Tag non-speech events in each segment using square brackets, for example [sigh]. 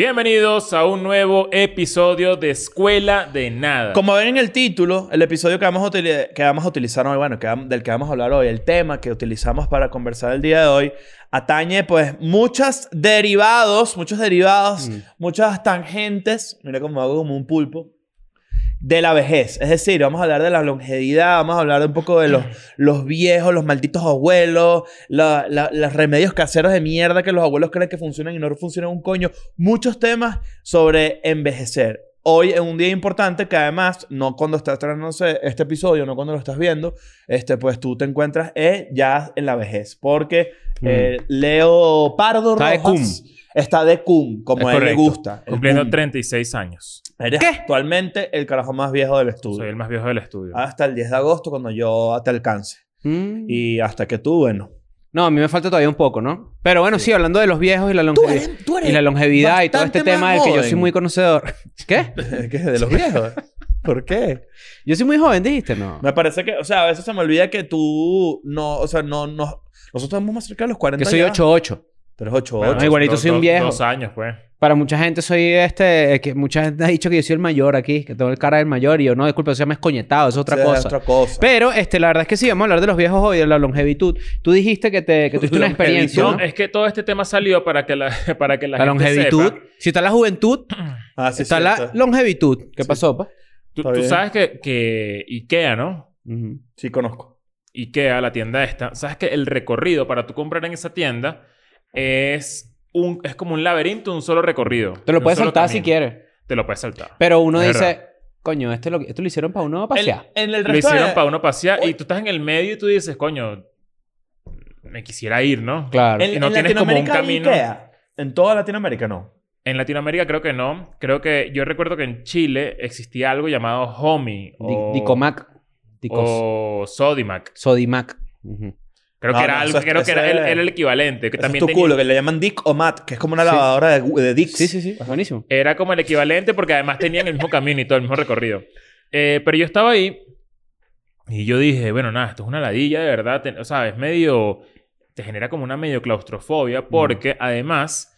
Bienvenidos a un nuevo episodio de Escuela de Nada. Como ven en el título, el episodio que vamos a, utili- que vamos a utilizar hoy, bueno, que del que vamos a hablar hoy, el tema que utilizamos para conversar el día de hoy, atañe pues muchos derivados, muchos derivados, muchas tangentes, mira cómo hago como un pulpo, de la vejez. Es decir, vamos a hablar de la longevidad, vamos a hablar un poco de los, [clears throat] los viejos, los malditos abuelos, la- la- los remedios caseros de mierda que los abuelos creen que funcionan y no funcionan un coño. Muchos temas sobre envejecer. Hoy es un día importante que además, no cuando estás estrenándose este episodio, no cuando lo estás viendo, este, pues tú te encuentras eh, ya en la vejez. Porque eh, Leo Pardo Está de Rojas está de cum, como Es a él le gusta. Cumpliendo cum. 36 años. Eres actualmente el carajo más viejo del estudio. Soy el más viejo del estudio. Hasta el 10 de agosto, cuando yo te alcance. Mm. Y hasta que tú, bueno. No, a mí me falta todavía un poco, ¿no? Pero bueno, sí, hablando de los viejos y la, longevidad y la longevidad y todo este tema del que yo soy muy conocedor. [laughs] ¿Qué? ¿Qué? ¿De los viejos? ¿Por qué? Yo soy muy joven, dijiste, no. Me parece que, o sea, a veces se me olvida que tú no, o sea, no, no. Nosotros estamos más cerca de los 40 Que soy ya. 8'8". Pero es 8 Bueno, No, igualito dos- soy un viejo. Dos años, pues. Para mucha gente soy este... eh, que mucha gente ha dicho que yo soy el mayor aquí. Que tengo el cara del mayor. Y yo, no, disculpe, eso se llama escoñetado. Es otra cosa. otra cosa. Pero, este, la verdad es que sí. Vamos a hablar de los viejos hoy. De la longevitud. Tú dijiste que, te, que tuviste una experiencia, No, es que todo este tema salió para que la, [laughs] para que la, La gente longevitud. sepa. Si está la juventud, [clears throat] ah, sí, está cierto. la longevitud. ¿Qué pasó, pa? Tú, sabes que, que Ikea, ¿no? Sí, conozco. Ikea, la tienda esta. Sabes que el recorrido para tú comprar en esa tienda es un es como un laberinto, un solo recorrido. Te lo puedes saltar si quieres. Te lo puedes saltar. Pero uno Es dice, verdad. coño, este lo, esto lo hicieron para uno El- pasear. en el Lo hicieron de- para uno pasear y tú estás en el medio y tú dices, coño, me quisiera ir, ¿no? Claro. En, y no en tienes como un camino. Ikea. En toda Latinoamérica no. En Latinoamérica creo que no. Creo que yo recuerdo que en Chile existía algo llamado Homie o, Dicomac. Dicos. o Sodimac. Sodimac. Ujú. Creo No, que era no, algo, es- creo que era el, era el equivalente. Que también es tu tenía- culo, que le llaman Dick o Matt, que es como una Sí. lavadora de, de Dicks. Sí, sí, sí. Es buenísimo. Era como el equivalente porque además tenían el mismo camino y todo el mismo recorrido. Eh, pero yo estaba ahí y yo dije, bueno, nada, esto es una ladilla de verdad. Te- o sea, es medio... Te genera como una medio claustrofobia porque además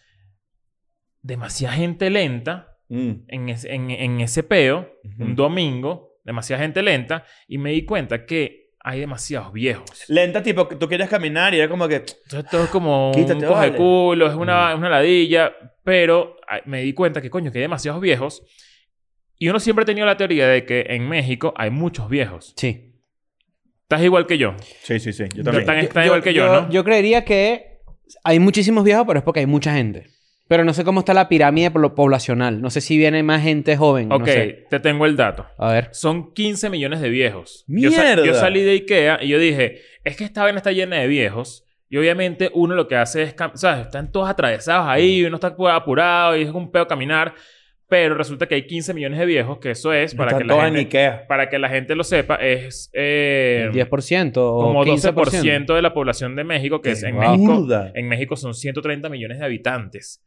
demasiada gente lenta Mm. en, ese- en, en ese peo, un domingo, demasiada gente lenta y me di cuenta que hay demasiados viejos. Lenta, tipo, que tú quieres caminar y era como que... Entonces todo es como Quítate, un coge vale. culo, es una, una ladilla. Pero ay, me di cuenta que, coño, que hay demasiados viejos. Y uno siempre ha tenido la teoría de que en México hay muchos viejos. Sí. Estás igual que yo. Sí, sí, sí. Yo también. están igual que yo, ¿no? Yo creería que hay muchísimos viejos, pero es porque hay mucha gente. Pero no sé cómo está la pirámide po- poblacional. No sé si viene más gente joven. Ok, No sé. te tengo el dato. A ver. Son 15 millones de viejos. Yo, sa- ¡Mierda! yo salí de Ikea y yo dije, es que esta vaina está llena de viejos. Y obviamente uno lo que hace es... ¿Sabes? Están todos atravesados ahí. Uno está apurado y es un pedo caminar. Pero resulta que hay 15 millones de viejos. Que eso es, para Están que la todos en gente... Ikea. Para que la gente lo sepa, es... eh, El 10% o como 15%. 12% de la población de México. Que es en Wow. México... En México son 130 millones de habitantes.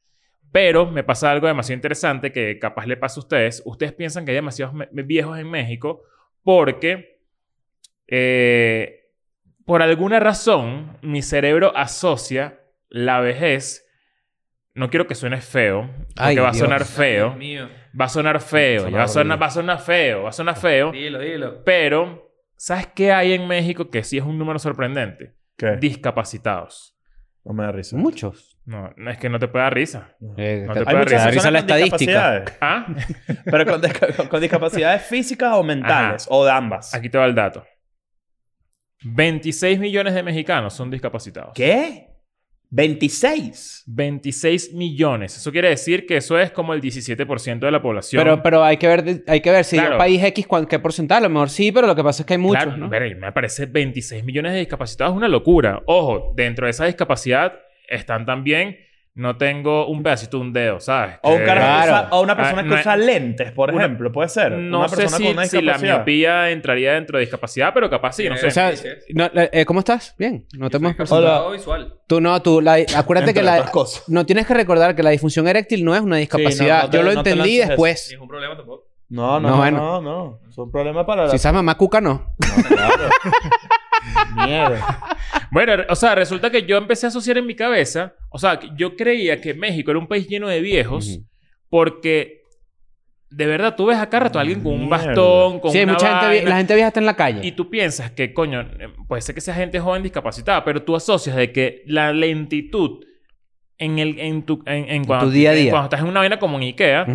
Pero me pasa algo demasiado interesante que capaz le pasa a ustedes. Ustedes piensan que hay demasiados viejos en México porque eh, por alguna razón mi cerebro asocia la vejez. No quiero que suene feo, porque Ay, va a Dios. sonar feo. mío. Va a sonar feo, va a sonar, va a sonar feo, va a sonar feo. Dilo, dilo. Pero, ¿sabes qué hay en México que sí es un número sorprendente? ¿Qué? Discapacitados. No me da risa. Muchos. No, no, es que no te puede dar risa. Eh, No te- puede dar risa personas la estadística. discapacidades. Ah, [laughs] Pero con, disca- con- con discapacidades físicas o mentales. O de ambas. aquí te va el dato. 26 millones de mexicanos son discapacitados. ¿Qué? 26. 26 millones. Eso quiere decir que eso es como el 17% de la población. Pero, pero hay que ver, hay que ver si Claro. el país X qué porcentaje. A lo mejor sí, pero lo que pasa es que hay muchos, Claro, ¿no? ver, me parece 26 millones de discapacitados es una locura. Ojo, dentro de esa discapacidad están también no tengo un pedacito de un dedo, ¿sabes? O, un carajo Claro. o una persona Ah, que no usa es- lentes, por una- ejemplo. Puede ser. No una sé persona si, con una si la discapacidad. miopía entraría dentro de discapacidad, pero capaz sí, no sé. O sea, Sí, sí. no, eh, ¿cómo estás? Bien. No te hemos visual. Tú no, tú, la- acuérdate que la, no tienes que recordar que la disfunción eréctil no es una discapacidad. no te- Yo lo entendí después. Ni es un problema tampoco. No, no, No, no, bueno. no, no. Es un problema para la... Si sabes mamá cuca, no. No, claro. [laughs] Mierda. Bueno, o sea, resulta que yo empecé a asociar en mi cabeza, o sea, yo creía que México era un país lleno de viejos porque de verdad tú ves acá rato a alguien con un Mierda. bastón, con Sí, una mucha gente, la gente vieja está en la calle. y tú piensas que, coño, puede ser que sea gente joven discapacitada, pero tú asocias de que la lentitud en el en tu en, en cuando, tu día a día. cuando estás en una vaina como en Ikea.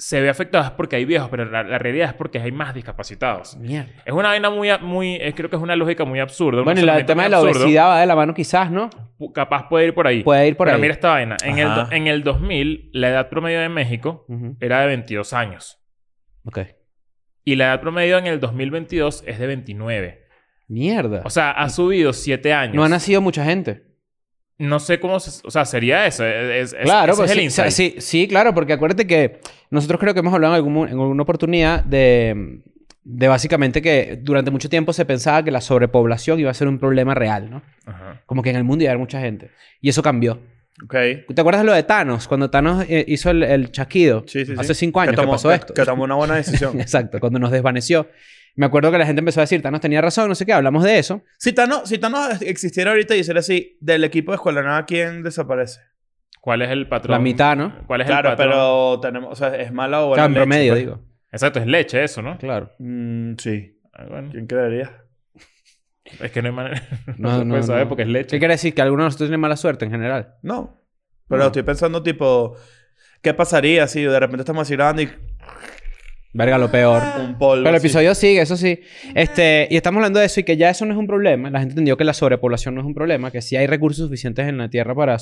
Se ve afectada es porque hay viejos, pero la, la realidad es porque hay más discapacitados. Mierda. Es una vaina muy, muy eh, creo que es una lógica muy absurda. Bueno, y el tema de la absurdo. obesidad va de la mano quizás, ¿no? Capaz puede ir por ahí. Puede ir por Pero ahí. mira esta vaina. En el, en el 2000, la edad promedio de México era de 22 años. Ok. Y la edad promedio en el 2022 es de 29. Mierda. O sea, ha subido 7 años. no ha nacido mucha gente. No sé cómo... se- o sea, sería eso. Es, Claro, ese pues es el sí, o sea, insight. sí, sí, claro, porque acuérdate que nosotros creo que hemos hablado en, algún, en alguna oportunidad de, de básicamente que durante mucho tiempo se pensaba que la sobrepoblación iba a ser un problema real, ¿no? Ajá. Como que en el mundo iba a haber mucha gente. Y eso cambió. Ok. ¿Te acuerdas de lo de Thanos? Cuando Thanos eh, hizo el, el chasquido Sí, sí, sí. hace cinco años que, tomó, pasó que- esto. Que tomó una buena decisión. [laughs] Exacto, cuando nos desvaneció. Me acuerdo que la gente empezó a decir, Thanos tenía razón, no sé qué, hablamos de eso. si Thanos, si Thanos existiera ahorita y hiciera así, del equipo de Escuela Nada, ¿quién desaparece? ¿Cuál es el patrón? La mitad, ¿no? ¿Cuál es Claro, el patrón? pero tenemos... O sea, es mala o O sea, buena en leche, promedio, pues. digo. Exacto, es leche eso, ¿no? Claro. Mm, sí. Ah, bueno. ¿Quién creería? Es que no hay manera... [laughs] No, no, se no, puede saber no. porque es leche. ¿Qué quiere decir? Que algunos de nosotros tienen mala suerte en general. No. Pero No. estoy pensando, tipo... ¿Qué pasaría si de repente estamos así grabando y Verga, lo peor. un polvo Pero el episodio sigue, eso sí. Este, y estamos hablando de eso y que ya eso no es un problema. La gente entendió que la sobrepoblación no es un problema, que sí hay recursos suficientes en la Tierra para,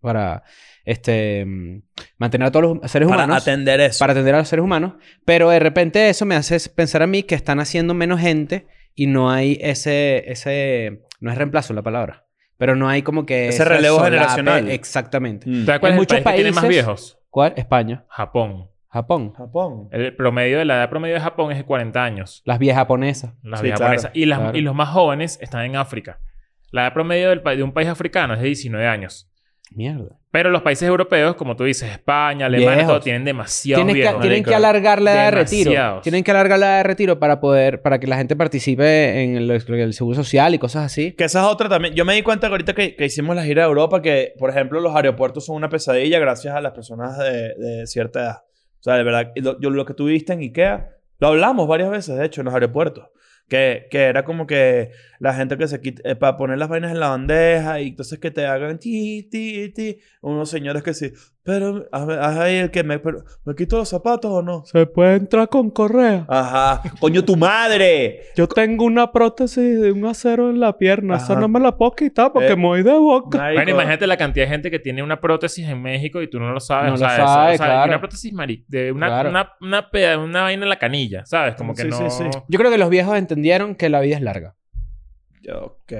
para este, mm, mantener a todos los seres Para humanos. atender eso. para atender a los seres humanos. Pero de repente eso me hace pensar a mí que están haciendo menos gente y no hay ese... ese no es reemplazo la palabra. Pero no hay como que... Ese relevo solape. generacional. Exactamente. Mm. ¿Sabes cuál En es el muchos país que tiene más países- viejos? ¿Cuál? España. Japón. Japón. Japón. El promedio de la edad promedio de Japón es de 40 años. Las viejas japonesas. Las Sí, viejas claro. japonesas. Y, las- Claro. y los más jóvenes están en África. La edad promedio del de un país africano es de 19 años. Mierda. Pero los países europeos, como tú dices, España, Alemania, Viejos. todo, tienen demasiados Tienen que, viejos. tienen que alargar la edad de retiro. Demasiados. Tienen que alargar la edad de retiro para poder... Para que la gente participe en el, el seguro social y cosas así. Que esa es otra también. Yo me di cuenta que ahorita que, que hicimos la gira de Europa que, por ejemplo, los aeropuertos son una pesadilla gracias a las personas de, de cierta edad. O sea, de verdad, lo, yo, lo que tú viste en Ikea, lo hablamos varias veces, de hecho, en los aeropuertos. Que, que era como que la gente que se quita, eh, para poner las vainas en la bandeja y entonces que te hagan ti, ti, ti. Unos señores que sí, pero haz, ahí el que me, pero, ¿me quito los zapatos o no? Se puede entrar con correa. Ajá, coño, tu madre. Yo tengo una prótesis de un acero en la pierna. Esa no me la puedo quitar porque me voy de boca. Bueno, imagínate la cantidad de gente que tiene una prótesis en México y tú no lo sabes. No o lo sea, eso- sabe, o sea, claro. una prótesis mari de una, Claro. una, una, peda- una vaina en la canilla, ¿sabes? Como que Sí, no... sí, sí. Yo creo que los viejos entendieron que la vida es larga. Ok.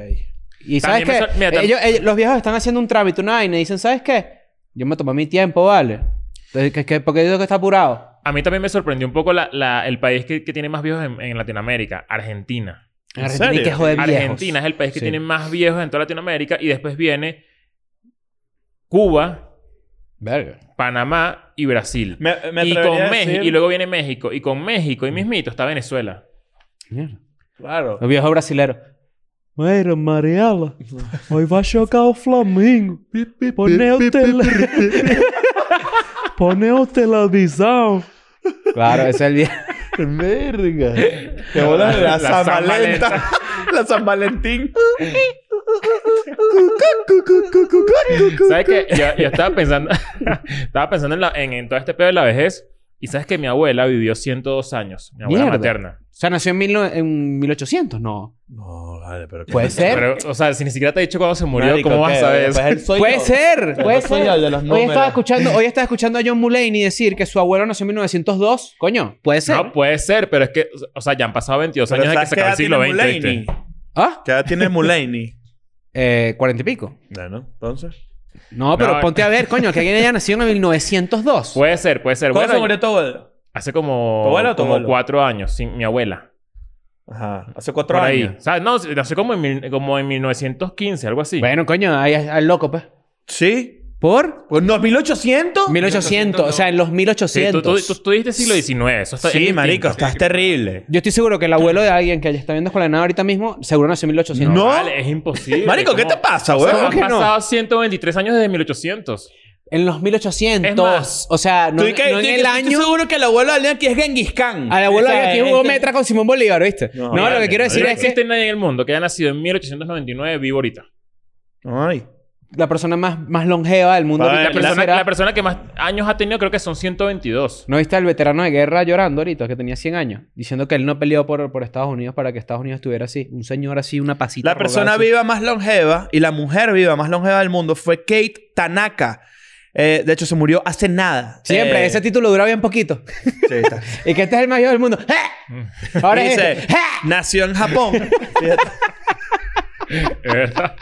Y ¿sabes qué? mira, Ellos- ellos- los viejos están haciendo un trámite, una vaina y dicen, ¿sabes qué? Yo me tomé mi tiempo, ¿vale? Entonces, ¿qué, qué, por qué digo que está apurado? A mí también me sorprendió un poco la, la- el país que, que tiene más viejos en, en Latinoamérica, Argentina. ¿En Argentina serio? que joder viejos. Argentina es el país que Sí. tiene más viejos en toda Latinoamérica y después viene Cuba, Verga. Panamá y Brasil. Me, me y, con a México, decir- y luego viene México. Y con México y mismito está Venezuela. Mierda. Claro. Los viejos brasileros. Mira, Mariela, hoy va a chocar o Flamengo. Pone o, tele... Pone o televisão. Claro, ese es el viejo. Verga. Qué bola la, La San San Valentín. la San Valentín. ¿Sabes qué? Yo, yo estaba pensando... [laughs] estaba pensando en, la- en, en todo este pedo de la vejez. Y sabes que mi abuela vivió 102 años. Mi abuela Mierda. materna. O sea, nació en, mil no- en 1800, no. No, vale, pero... Puede ser. Pero, o sea, si ni siquiera te he dicho cuándo se murió, Marico, ¿cómo vas ¿qué? a saber eso? soy Puede yo. ser, Yo puede soy ser. el de los hoy estaba escuchando, hoy estaba escuchando a John Mulaney decir que su abuelo nació en 1902. Coño, puede ser. No, puede ser, pero es que... O sea, ya han pasado 22 Pero años de que ¿sabes se qué acabó el siglo XX. ¿Ah? ¿Qué edad tiene Mulaney? [laughs] Eh, cuarenta y pico. Bueno, entonces... No, pero No. ponte a ver, coño, que alguien haya nacido en 1902. Puede ser, puede ser. ¿Cuándo Bueno, se murió tu abuelo? Hace como, ¿Tu abuela o tu como abuelo? cuatro años, sin mi abuela. Ajá. Hace cuatro Por ahí. años. O sea, no, nació como en, mil- como en 1915, algo así. Bueno, coño, ahí al loco, pues. ¿Sí? ¿Por? Pues no, 1800. 1800, o sea, en los Sí, 1800. tú, tú, tú, tú dijiste siglo XIX. Eso está, Sí, es marico, distinto. estás terrible. Yo estoy seguro que el abuelo de alguien que está viendo Escuela de Nada ahorita mismo, seguro nació en 1800. No. Vale, es imposible. Marico, ¿qué ¿Cómo- te pasa, O sea, weón? han que no? pasado 123 años desde 1800. En los 1800. Es más, o sea, no, que- no en que el estoy año... seguro que el abuelo de alguien aquí es Genghis Khan. Al abuelo O sea, de aquí es jugó que- metra con Simón Bolívar, ¿viste? No, No, lo que quiero decir No es que existe nadie en el mundo que haya nacido en 1899 vivo ahorita. Ay. la persona más, más longeva del mundo ahorita La ¿quién persona, será? la persona que más años ha tenido creo que son 122. ¿No viste al veterano de guerra llorando ahorita, que tenía 100 años? Diciendo que él no peleó por, por Estados Unidos para que Estados Unidos estuviera así. Un señor así, una pasita. La persona así. viva más longeva y la mujer viva más longeva del mundo fue Kate Tanaka. Eh, de hecho, se murió hace nada. Siempre, Eh, ese título dura bien poquito. sí, está. [laughs] y que este es el mayor del mundo. ¡Eh! Ahora es Dice, este. ¡Eh! nació en Japón. [laughs] Fíjate. Es verdad.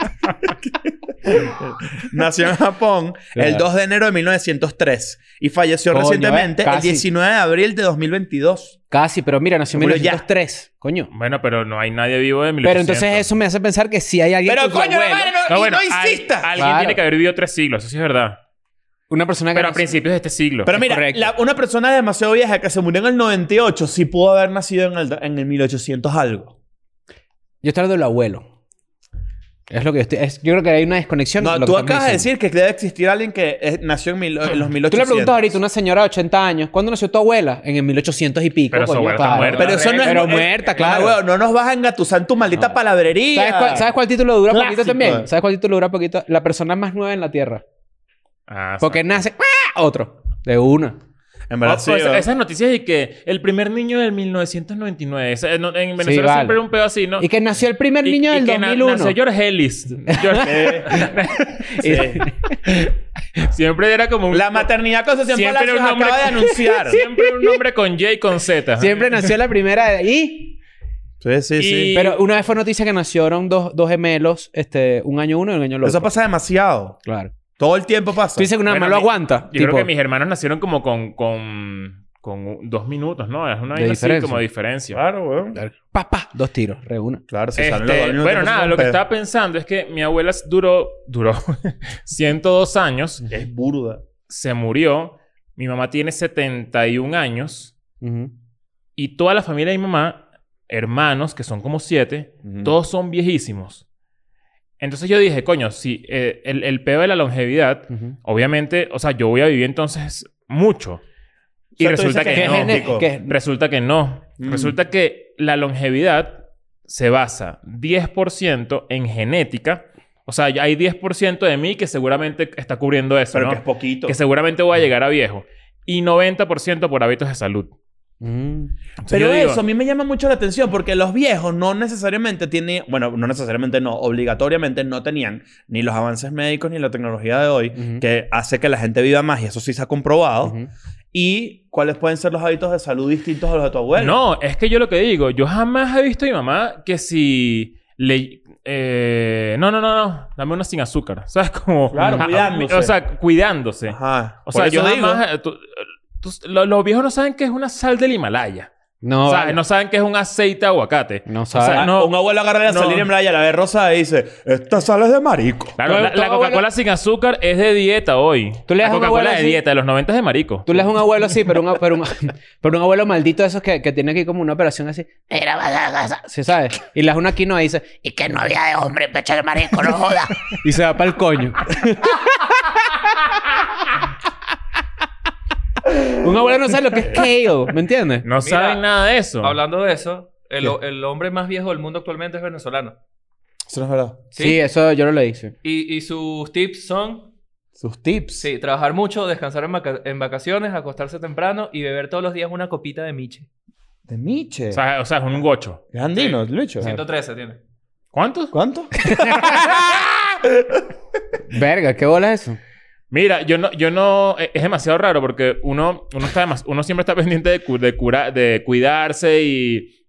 [laughs] nació en Japón el Claro. 2 de enero de 1903 y falleció Coño, recientemente eh, el casi. 19 de abril de 2022. Casi, pero mira, nació en Se murió ya. 1903. Coño. bueno, pero no hay nadie vivo de 1800. Pero entonces eso me hace pensar que si hay alguien Pero coño, abuelo, no, No, y bueno, no al- insistas. alguien Claro. tiene que haber vivido tres siglos, eso sí es verdad. Una persona que Pero a nació- principios de este siglo. Pero mira, correcto. la- una persona demasiado vieja que se murió en el 98 sí pudo haber nacido en el, en el 1800 algo. Yo estoy hablando del abuelo. Es lo que yo estoy... es- yo creo que hay una desconexión. No, lo tú que acabas de diciendo. decir que debe existir alguien que eh, nació en, mil- en los 1800. Tú le preguntas ahorita a una señora de 80 años, ¿cuándo nació tu abuela? En el 1800 y pico. Pero su coño, abuela está claro. muerta. Pero eso no es... Pero eh, muerta, claro. No, weón, no nos vas a engatusar en tu maldita palabrería. ¿Sabes cuál, sabes cuál título dura poquito Clásico. también? ¿Sabes cuál título dura poquito? La persona más nueva en la Tierra. Ah, Porque nace... ¡ah! Otro. De una. En verdad, Oh, sí, pues, esas noticias de que el primer niño del 1999. Esa- en, en Venezuela vale. siempre era un pedo así, ¿no? Y que nació el primer Y- niño y del que na- 2001. nació George Ellis. George- [laughs] Sí. siempre era como un... La maternidad Concepción Siempre era Palacios un nombre- acaba de anunciar. [laughs] Siempre un nombre con J y con Z. [laughs] Siempre nació la primera... ¿Y? Sí, sí, sí. Y- Pero una vez fue noticia que nacieron dos, dos gemelos, este, un año uno y un año el otro. Eso pasa demasiado. Claro. Todo el tiempo pasa. Tú dices que una Bueno, mamá lo aguanta. Yo tipo, creo que mis hermanos nacieron como con... con con dos minutos, ¿no? Es una De vaina así diferencia. como diferencia. Claro, weón. Pa, pa, dos tiros, reúna. Claro, si Este, salen los mismo bueno, nada, lo que estaba pensando es que mi abuela duró, duró [laughs] 102 años, Es burda. se murió, mi mamá tiene 71 años Ujú. y toda la familia de mi mamá, hermanos, que son como siete, Ujú. todos son viejísimos. Entonces yo dije, coño, si eh, el, el peo de la longevidad, obviamente, o sea, yo voy a vivir entonces mucho. Y O sea, tú resulta que, que no. que- Resulta que no. Mm. Resulta que la longevidad se basa 10% en genética. O sea, hay 10% de mí que seguramente está cubriendo eso, Pero ¿no? que es poquito. Que seguramente voy a llegar a viejo. Y 90% por hábitos de salud. Mm. Pero digo, eso a mí me llama mucho la atención porque los viejos no necesariamente tienen, bueno, no necesariamente no, obligatoriamente no tenían ni los avances médicos ni la tecnología de hoy que hace que la gente viva más y eso sí se ha comprobado. Y cuáles pueden ser los hábitos de salud distintos a los de tu abuelo. No, es que yo lo que digo, yo jamás he visto a mi mamá que si le... eh, no, no, no, no. Dame una sin azúcar. [laughs] ¿Sabes? Como... Claro, cuidándose. O sea, cuidándose. Ajá. O Por sea, yo digo, jamás... eh, tú- lo- los viejos no saben que es una sal del Himalaya. No, o sea, vale. no saben que es un aceite de aguacate. No O sea, saben. ah, no- un abuelo agarra la no. salida en playa, la ve rosa y dice, esta sal es de marico. Claro, la, la Coca-Cola abuelo- sin azúcar es de dieta hoy. Tú le la das a un Coca-Cola abuelo de así- dieta, de los 90 es de marico. Tú le das un abuelo así, pero un, [laughs] pero un, pero un abuelo maldito de esos que, que tiene aquí como una operación así. Mira, vas a casa. ¿Sí sabes? Y le das una quinoa y dice... Y que no había de hombre, pecho de marico, no joda. [laughs] Y se va para el coño. [laughs] [laughs] un abuelo no sabe lo que es kale. ¿Me entiendes? No saben nada de eso. Hablando de eso, el, el hombre más viejo del mundo actualmente es venezolano. Eso no es verdad. Sí, eso yo lo leí, sí. Y, y sus tips son, Sus tips. sí, trabajar mucho, descansar en, vaca- en vacaciones, acostarse temprano y beber todos los días una copita de miche. De Miche. O sea, o sea, es un gocho. es andino, el bicho. 113 tiene. ¿Cuántos? ¿Cuánto? [laughs] [laughs] Verga, ¿qué bola es eso? Mira, yo no, yo no, es es demasiado raro porque uno, uno está demas- uno siempre está pendiente de, cu- de, cura- de cuidarse y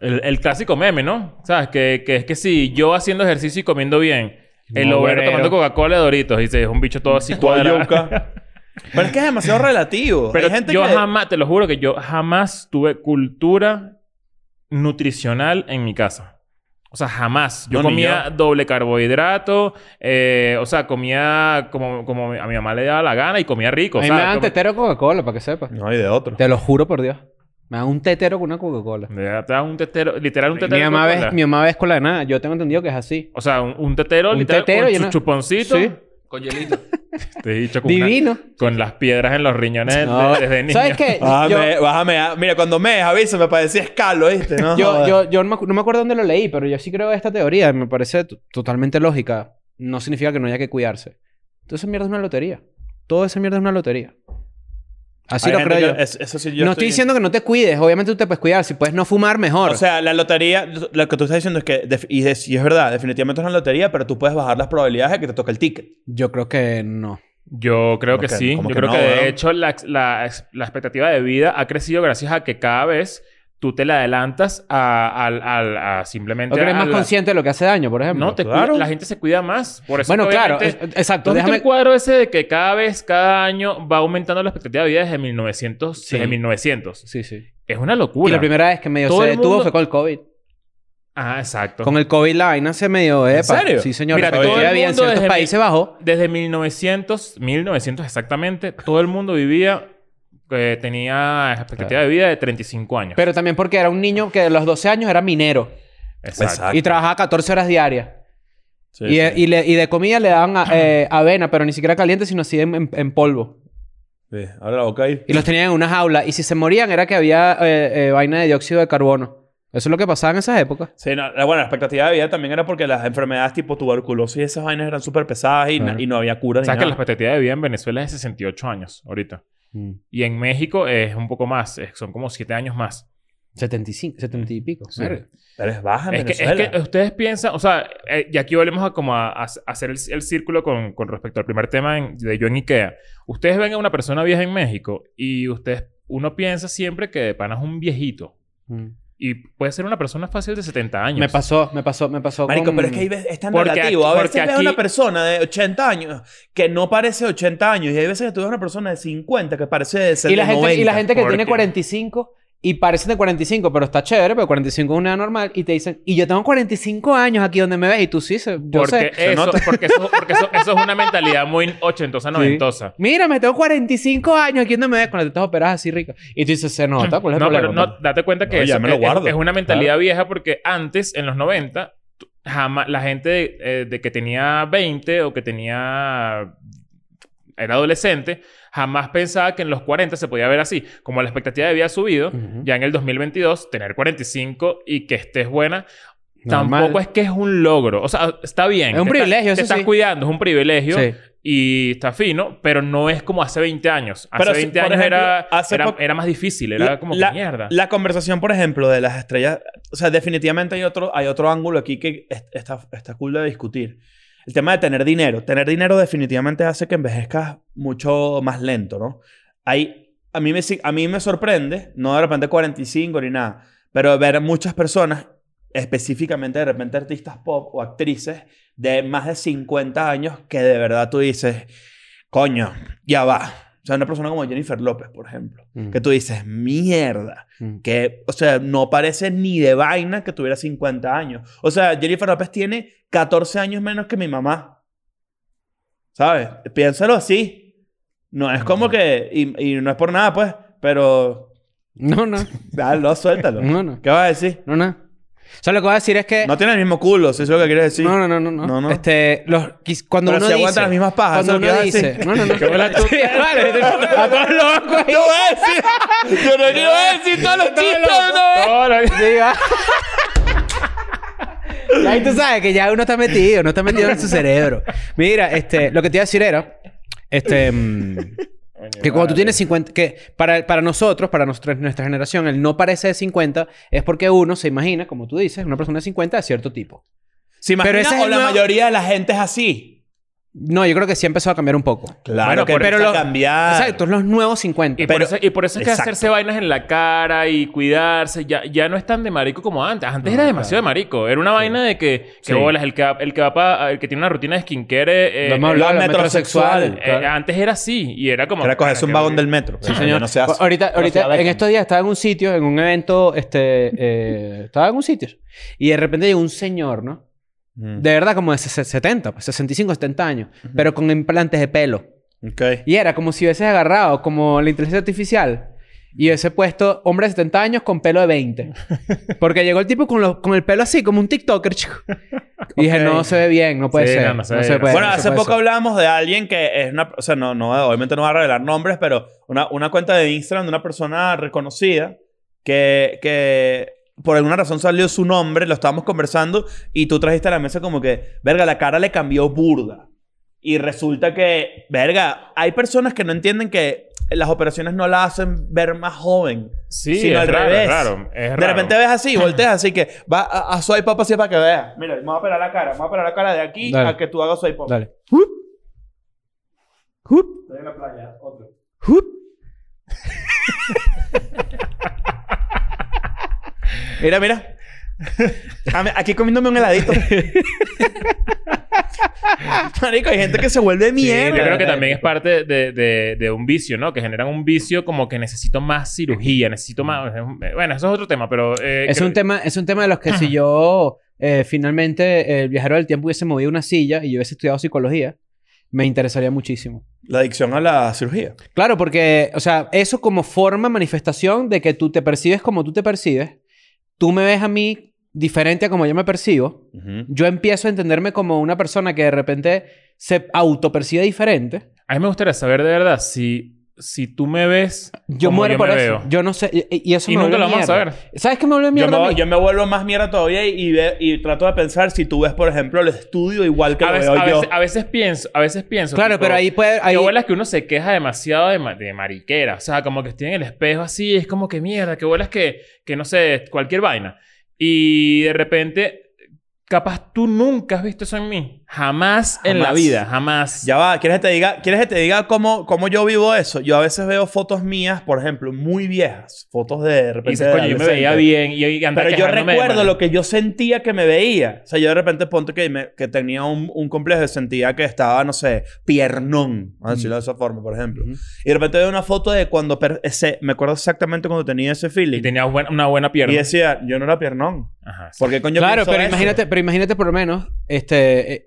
el, el clásico meme, ¿no? ¿Sabes? Que, que es que si yo haciendo ejercicio y comiendo bien El No, obrero tomando Coca-Cola de Doritos. Y se es un bicho todo así cuadrado. [laughs] Pero es que es demasiado relativo. Pero Hay gente yo que... jamás, te lo juro que yo jamás tuve cultura nutricional en mi casa. O sea, jamás. Yo No, comía yo. doble carbohidrato. eh, o sea, comía como, como a mi mamá le daba la gana y comía rico. A mí me dan como- tetero Coca-Cola, para que sepas. No, y de otro. Te lo juro por Dios. Me dan un tetero con una Coca-Cola. Me daban un tetero, literal un tetero. Mi de mamá, Coca-Cola. ve, mi mamá ve escuela de nada. Yo tengo entendido que es así. O sea, un, un tetero, Un literal, tetero con y una- chuponcito. Sí. Con hielito. [laughs] Te he dicho con, una- Divino. con las piedras en los riñones de- No. desde niño. ¿Sabes qué? Bájame, bájame. ah, Mira, cuando me avísame para decir escalo, ¿viste? No, Yo, yo, yo no, me, me acuerdo dónde lo leí, pero yo sí creo esta teoría. Me parece totalmente lógica. No significa que no haya que cuidarse. Toda esa mierda es una lotería. Toda esa mierda es una lotería. Así Hay lo creo yo. que- es- eso sí, yo no estoy diciendo que no te cuides. Obviamente tú te puedes cuidar. Si puedes no fumar, mejor. O sea, la lotería, lo que tú estás diciendo es que, y es, y es verdad, definitivamente es una lotería, pero tú puedes bajar las probabilidades de que te toque el ticket. yo creo que no. Yo creo ¿Cómo que que- sí. Yo que creo no, que de hecho la, la, la expectativa de vida ha crecido gracias a que cada vez tú te la adelantas a, simplemente... ¿O que eres a más la- consciente de lo que hace daño, por ejemplo? No, te Claro. cuida- la gente se cuida más. Por eso bueno, claro. es- exacto. ¿Tú has visto Déjame... el cuadro ese de que cada vez, cada año va aumentando la expectativa de vida desde 1900? Sí. Desde 1900. Sí, sí. Es una Y locura. la primera vez que medio Todo se el detuvo mundo- fue con el COVID. Ah, exacto. Con el COVID la vaina se medio... Epa. serio? Sí, señor. Mira, La todo el expectativa de vida en mundo ciertos desde países mi- bajó. Desde 1900, 1900 exactamente, todo el mundo vivía... eh, tenía expectativa de vida de 35 años. Pero también porque era un niño que a los 12 años era minero. Exacto. Y trabajaba 14 horas diarias. Sí, y, sí. y le- y de comida le daban a- eh, [clears throat] avena, pero ni siquiera caliente, sino así en, en- en polvo. Sí, abre la boca ahí. Y los tenían en una jaula. Y si se morían era que había eh, eh, vaina de dióxido de carbono. Eso es lo que pasaba en esas épocas. Sí, no, la, bueno, la expectativa de vida también era porque las enfermedades tipo tuberculosis y esas vainas eran súper pesadas y, na- Claro. y no había cura ni ¿Sabes que la expectativa de vida en Venezuela es de 68 años ahorita? Y en México es un poco más. es- son como 7 años más. 75, 70 y pico. Sí. Pero es baja en Es que, es que ustedes piensan... O sea, eh, y aquí volvemos a como a, a hacer el, el círculo con, con respecto al primer tema en- de yo en Ikea. Ustedes ven a una persona vieja en México y ustedes... Uno piensa siempre que de pana es un viejito. Mm. Y puede ser una persona fácil de 70 años. Me pasó, me pasó, me pasó Marico, con... pero es que hay veces- es tan Porque relativo. aquí- a veces porque ves aquí- una persona de 80 años que no parece 80 años. Y hay veces que tú ves una persona de 50 que parece de, y, la 90. gente, y la gente que ¿Por tiene qué? 45 y parece de 45, pero está chévere, pero 45 es una edad normal. Y te dicen, y yo tengo 45 años aquí donde me ves. Y tú sí, se- yo Porque, sé. eso, porque, eso, porque eso, eso es una mentalidad muy ochentosa, noventosa. Mira, me tengo 45 años aquí donde me ves con las tetas operadas así ricas. Y tú dices, se nota, ¿cuál es el No, problema? pero no, date cuenta que No, eso me lo es- guardo. es, una mentalidad vieja porque antes, en los 90, tú- jamás la gente eh, de que tenía 20 o que tenía era adolescente, jamás pensaba que en los 40 se podía ver así. Como la expectativa de vida ha subido, Ujú. ya en el 2022, tener 45 y que estés buena, Normal. tampoco es que es un logro. O sea, está bien. Es un Te privilegio, está- Te estás sí. cuidando, es un privilegio. Sí. Y está fino, pero no es como hace 20 años. Hace Pero si, 20 por años ejemplo, era, era, era más difícil, era La- como la, que mierda. La conversación, por ejemplo, de las estrellas... O sea, definitivamente hay otro, hay otro ángulo aquí que es- está, está cool de discutir. El tema de tener dinero. Tener dinero definitivamente hace que envejezcas mucho más lento, ¿no? Hay, a, mí me, a mí me sorprende, no de repente 45 ni nada, pero ver muchas personas, específicamente de repente artistas pop o actrices de más de 50 años que de verdad tú dices, coño, ya va. O sea, una persona como Jennifer López, por ejemplo, Mm. que tú dices, mierda, Mm. que, o sea, no parece ni de vaina que tuviera 50 años. O sea, Jennifer López tiene 14 años menos que mi mamá. ¿Sabes? Piénsalo así. No es como que, y, y no es por nada, pues, pero, No, no. [laughs] dale, suéltalo. No, no. ¿Qué vas a decir? No, no. O sea, lo que voy a decir es que... No tiene el mismo culo, si eso es lo que quieres decir. No, no, no, no, no. No, no. Este, los, cuando Pero uno si dice... aguanta las mismas pajas, Cuando uno dice... decir. No, no, no. [laughs] Sí, vale. A [laughs] todos los. Yo voy a decir, yo no quiero decir todos los chistes, ¿no? Todo lo- Sí, va. Y [laughs] ahí tú sabes que ya uno está metido, no está metido en su cerebro. Mira, este, lo que te iba a decir era, este, mm, que cuando tú tienes 50, que para, para nosotros, para nuestra, nuestra generación, el no parece de 50 es porque uno se imagina, como tú dices, una persona de 50 de cierto tipo. ¿Se imagina Pero ese es o la nuevo- mayoría de la gente es así? No, yo creo que sí empezó a cambiar un poco. Claro Bueno, que pero empieza lo- a cambiar. Exacto, los nuevos 50. Y, por eso, y por eso es que exacto. hacerse vainas en la cara y cuidarse ya, ya no es tan de marico como antes. Antes era demasiado de marico. Era una vaina de que, que Sí. bolas, el que, va- el que va pa- el que tiene una rutina de skincare. eh, hablado de la metrosexual. eh, claro. antes era así. Y era como. Era cogerse un vagón que- del metro. Sí, señor. no se hace. Ahorita, No ahorita en estos días estaba en un sitio, en un evento, este, eh, estaba en un sitio. Y de repente llegó un señor, ¿no? Mm. De verdad, como de ses- 70, pues, 65, 70 años. Pero con implantes de pelo. Ok. Y era como si hubieses agarrado como la inteligencia artificial y hubiese puesto hombre de 70 años con pelo de 20. [laughs] Porque llegó el tipo con, los- con el pelo así, como un TikToker, chico. Y dije, Ok. no se ve bien, no puede Sí, ser. no, No, no se se, ve bien. puede. Bueno, no se hace poco ser. hablábamos de alguien que es una... O sea, no, no, obviamente no va a revelar nombres, pero una, una cuenta de Instagram de una persona reconocida que, que por alguna razón salió su nombre, lo estábamos conversando y tú trajiste a la mesa como que, verga, la cara le cambió burda. Y resulta que, verga, hay personas que no entienden que las operaciones no la hacen ver más joven. Sí, sino es al raro, revés. es raro, es De repente ves así, volteas así que va a, a swipe up así para que veas. Mira, me voy a operar la cara, me voy a operar la cara de aquí Dale. a que tú hagas swipe up. Dale. Hup. Hup. Estoy en la playa, otro. Hup. [laughs] Mira, mira. A mí- Aquí comiéndome un heladito. [laughs] Marico, hay gente que se vuelve Sí, mierda. yo creo que también es parte de, de- de un vicio, ¿no? Que generan un vicio como que necesito más cirugía, necesito más... Bueno, eso es otro tema, pero... eh, Es creo- un, tema, es un tema de los que si yo eh, finalmente el viajero del tiempo hubiese movido una silla y yo hubiese estudiado psicología, me interesaría muchísimo. La adicción a la cirugía. Claro, porque, o sea, eso como forma, manifestación de que tú te percibes como tú te percibes, tú me ves a mí diferente a como yo me percibo, yo empiezo a entenderme como una persona que de repente se autopercibe diferente. A mí me gustaría saber de verdad si, si tú me ves Yo como muero yo por me eso. veo. Yo no sé. Y, y eso Y me nunca lo vamos a saber. ¿Sabes qué me vuelve Yo mierda? a me, mí? yo me vuelvo más mierda todavía y, ve- y trato de pensar si tú ves, por ejemplo, el estudio igual que A lo veces, veo a, yo. veces, a veces pienso, a veces pienso... Claro, tipo, pero ahí puede. Ahí... Qué bolas que uno se queja demasiado de, ma- de mariquera. O sea, como que estoy en el espejo así, es como que mierda, qué bolas que, que no sé, cualquier vaina. Y de repente, capaz tú nunca has visto eso en mí. Jamás, en la Jamás. vida, jamás. Ya va, ¿quieres que te diga, ¿quieres que te diga cómo, cómo yo vivo eso? Yo a veces veo fotos mías, por ejemplo, muy viejas. Fotos de, de Y repente. dices, de coño, yo me veía bien y, y Pero yo de recuerdo lo que yo sentía que me veía. O sea, yo de repente ponte que, me- que tenía un, un complejo y sentía que estaba, no sé, piernón. Vamos a decirlo de esa forma, por ejemplo. Y de repente veo una foto de cuando... ese, me acuerdo exactamente cuando tenía ese feeling. Y tenía buen- una buena pierna. Y decía, yo no era piernón. Ajá. sí. ¿Por qué coño Claro, pero eso? imagínate, pero imagínate por lo menos, este, eh,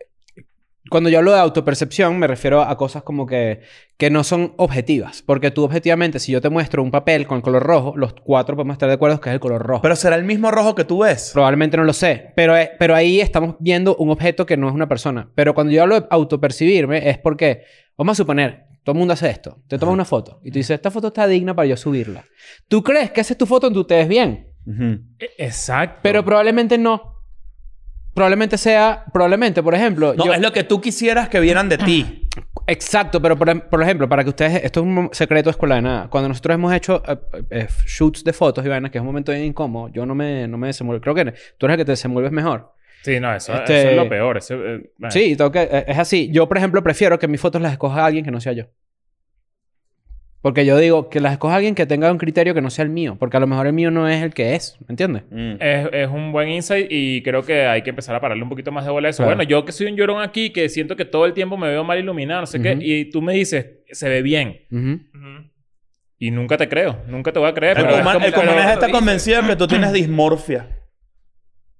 cuando yo hablo de autopercepción, me refiero a cosas como que, que no son objetivas. Porque tú objetivamente, si yo te muestro un papel con el color rojo, los cuatro podemos estar de acuerdo que es el color rojo. Pero será el mismo rojo que tú ves. Probablemente no lo sé. Pero, eh, pero ahí estamos viendo un objeto que no es una persona. Pero cuando yo hablo de autopercibirme es porque, vamos a suponer, todo el mundo hace esto. Te tomas una foto y tú dices, esta foto está digna para yo subirla. ¿Tú crees que esa es tu foto donde tú te ves bien? Ujú. E- Exacto. Pero probablemente no. Probablemente sea, probablemente, por ejemplo, No, yo- es lo que tú quisieras que vieran de ti. [clears throat] Exacto, pero por, por ejemplo, para que ustedes, esto es un secreto de escuela de nada. Cuando nosotros hemos hecho eh, eh, shoots de fotos y vainas, que es un momento bien incómodo, yo no me, no me desenvuelvo. Creo que tú eres el que te desenvuelves mejor. Sí, no, eso, Este- eso es lo peor. Eh, bueno. Sí, tengo que, eh, es así. Yo, por ejemplo, prefiero que mis fotos las escoja alguien que no sea yo. Porque yo digo que las escoja alguien que tenga un criterio que no sea el mío. Porque a lo mejor el mío no es el que es. ¿Me entiendes? Mm. Es, es un buen insight y creo que hay que empezar a pararle un poquito más de bola a eso. Claro. Bueno, yo que soy un llorón aquí, que siento que todo el tiempo me veo mal iluminado, no sé qué, Ujú. y tú me dices, se ve bien. Ujú. Ujú. Y nunca te creo, nunca te voy a creer. El pero es como- el lo está convencido de que tú tienes [clears throat] dismorfia.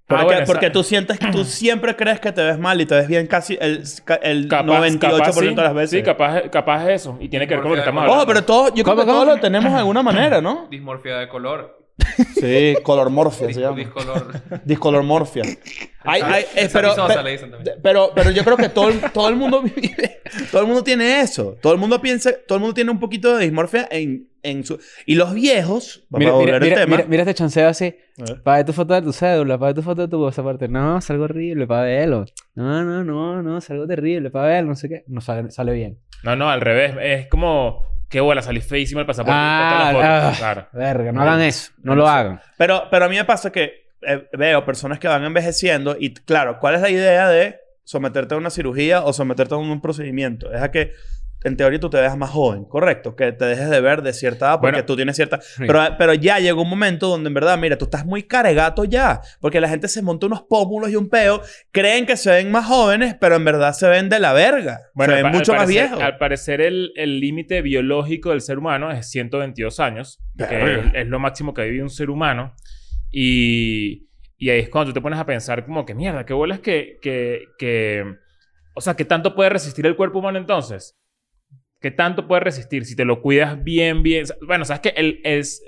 Porque, Ah, bueno, porque tú sientes que tú [clears throat] siempre crees que te ves mal y te ves bien casi el, el capaz, 98% capaz sí. de las veces. Sí, capaz, capaz es eso. Y tiene que ver con lo que estamos hablando. Ojo, pero todo, yo creo ¿Cómo, que todos lo tenemos de alguna manera, ¿no? Dismorfia de color. Sí, colormorfia se llama. discolor. Discolormorfia. Ay, ay, eh, Esa pero, rizosa pe- le dicen también. pero, pero yo creo que todo el, todo el mundo vive, todo el mundo tiene eso. Todo el mundo piensa, todo el mundo tiene un poquito de dismorfia en, en su... Y los viejos, vamos Mira, a volver mira, al mira, tema. mira, mira este chanceo así. A ver. Tu foto de tu cédula, para ver tu foto de tu pasaporte. No, salgo horrible, para verlo. No, no, no, no, salgo terrible, para verlo, no sé qué. No sale, sale bien. No, no, al revés. Es como, qué bola, salí feísimo el pasaporte. Ah, la foto. ah. Claro. Verga, no hagan eso. No lo hagan. Pero, pero a mí me pasa que eh, veo personas que van envejeciendo y claro, ¿cuál es la idea de someterte a una cirugía o someterte a un procedimiento. Es a que, en teoría, tú te veas más joven, ¿correcto? Que te dejes de ver de cierta edad porque Bueno. tú tienes cierta... Pero, pero ya llegó un momento donde, en verdad, mira, tú estás muy caregato ya. Porque la gente se monta unos pómulos y un peo. Creen que se ven más jóvenes, pero en verdad se ven de la verga. se ven mucho más parecer- viejos. Al parecer, el límite biológico del ser humano es 122 años, que es, es lo máximo que vive un ser humano. Y, y ahí es cuando tú te pones a pensar, como que mierda, qué bolas que, que, que. O sea, ¿qué tanto puede resistir el cuerpo humano entonces? ¿Qué tanto puede resistir si te lo cuidas bien, bien? Bueno, sabes que el, es,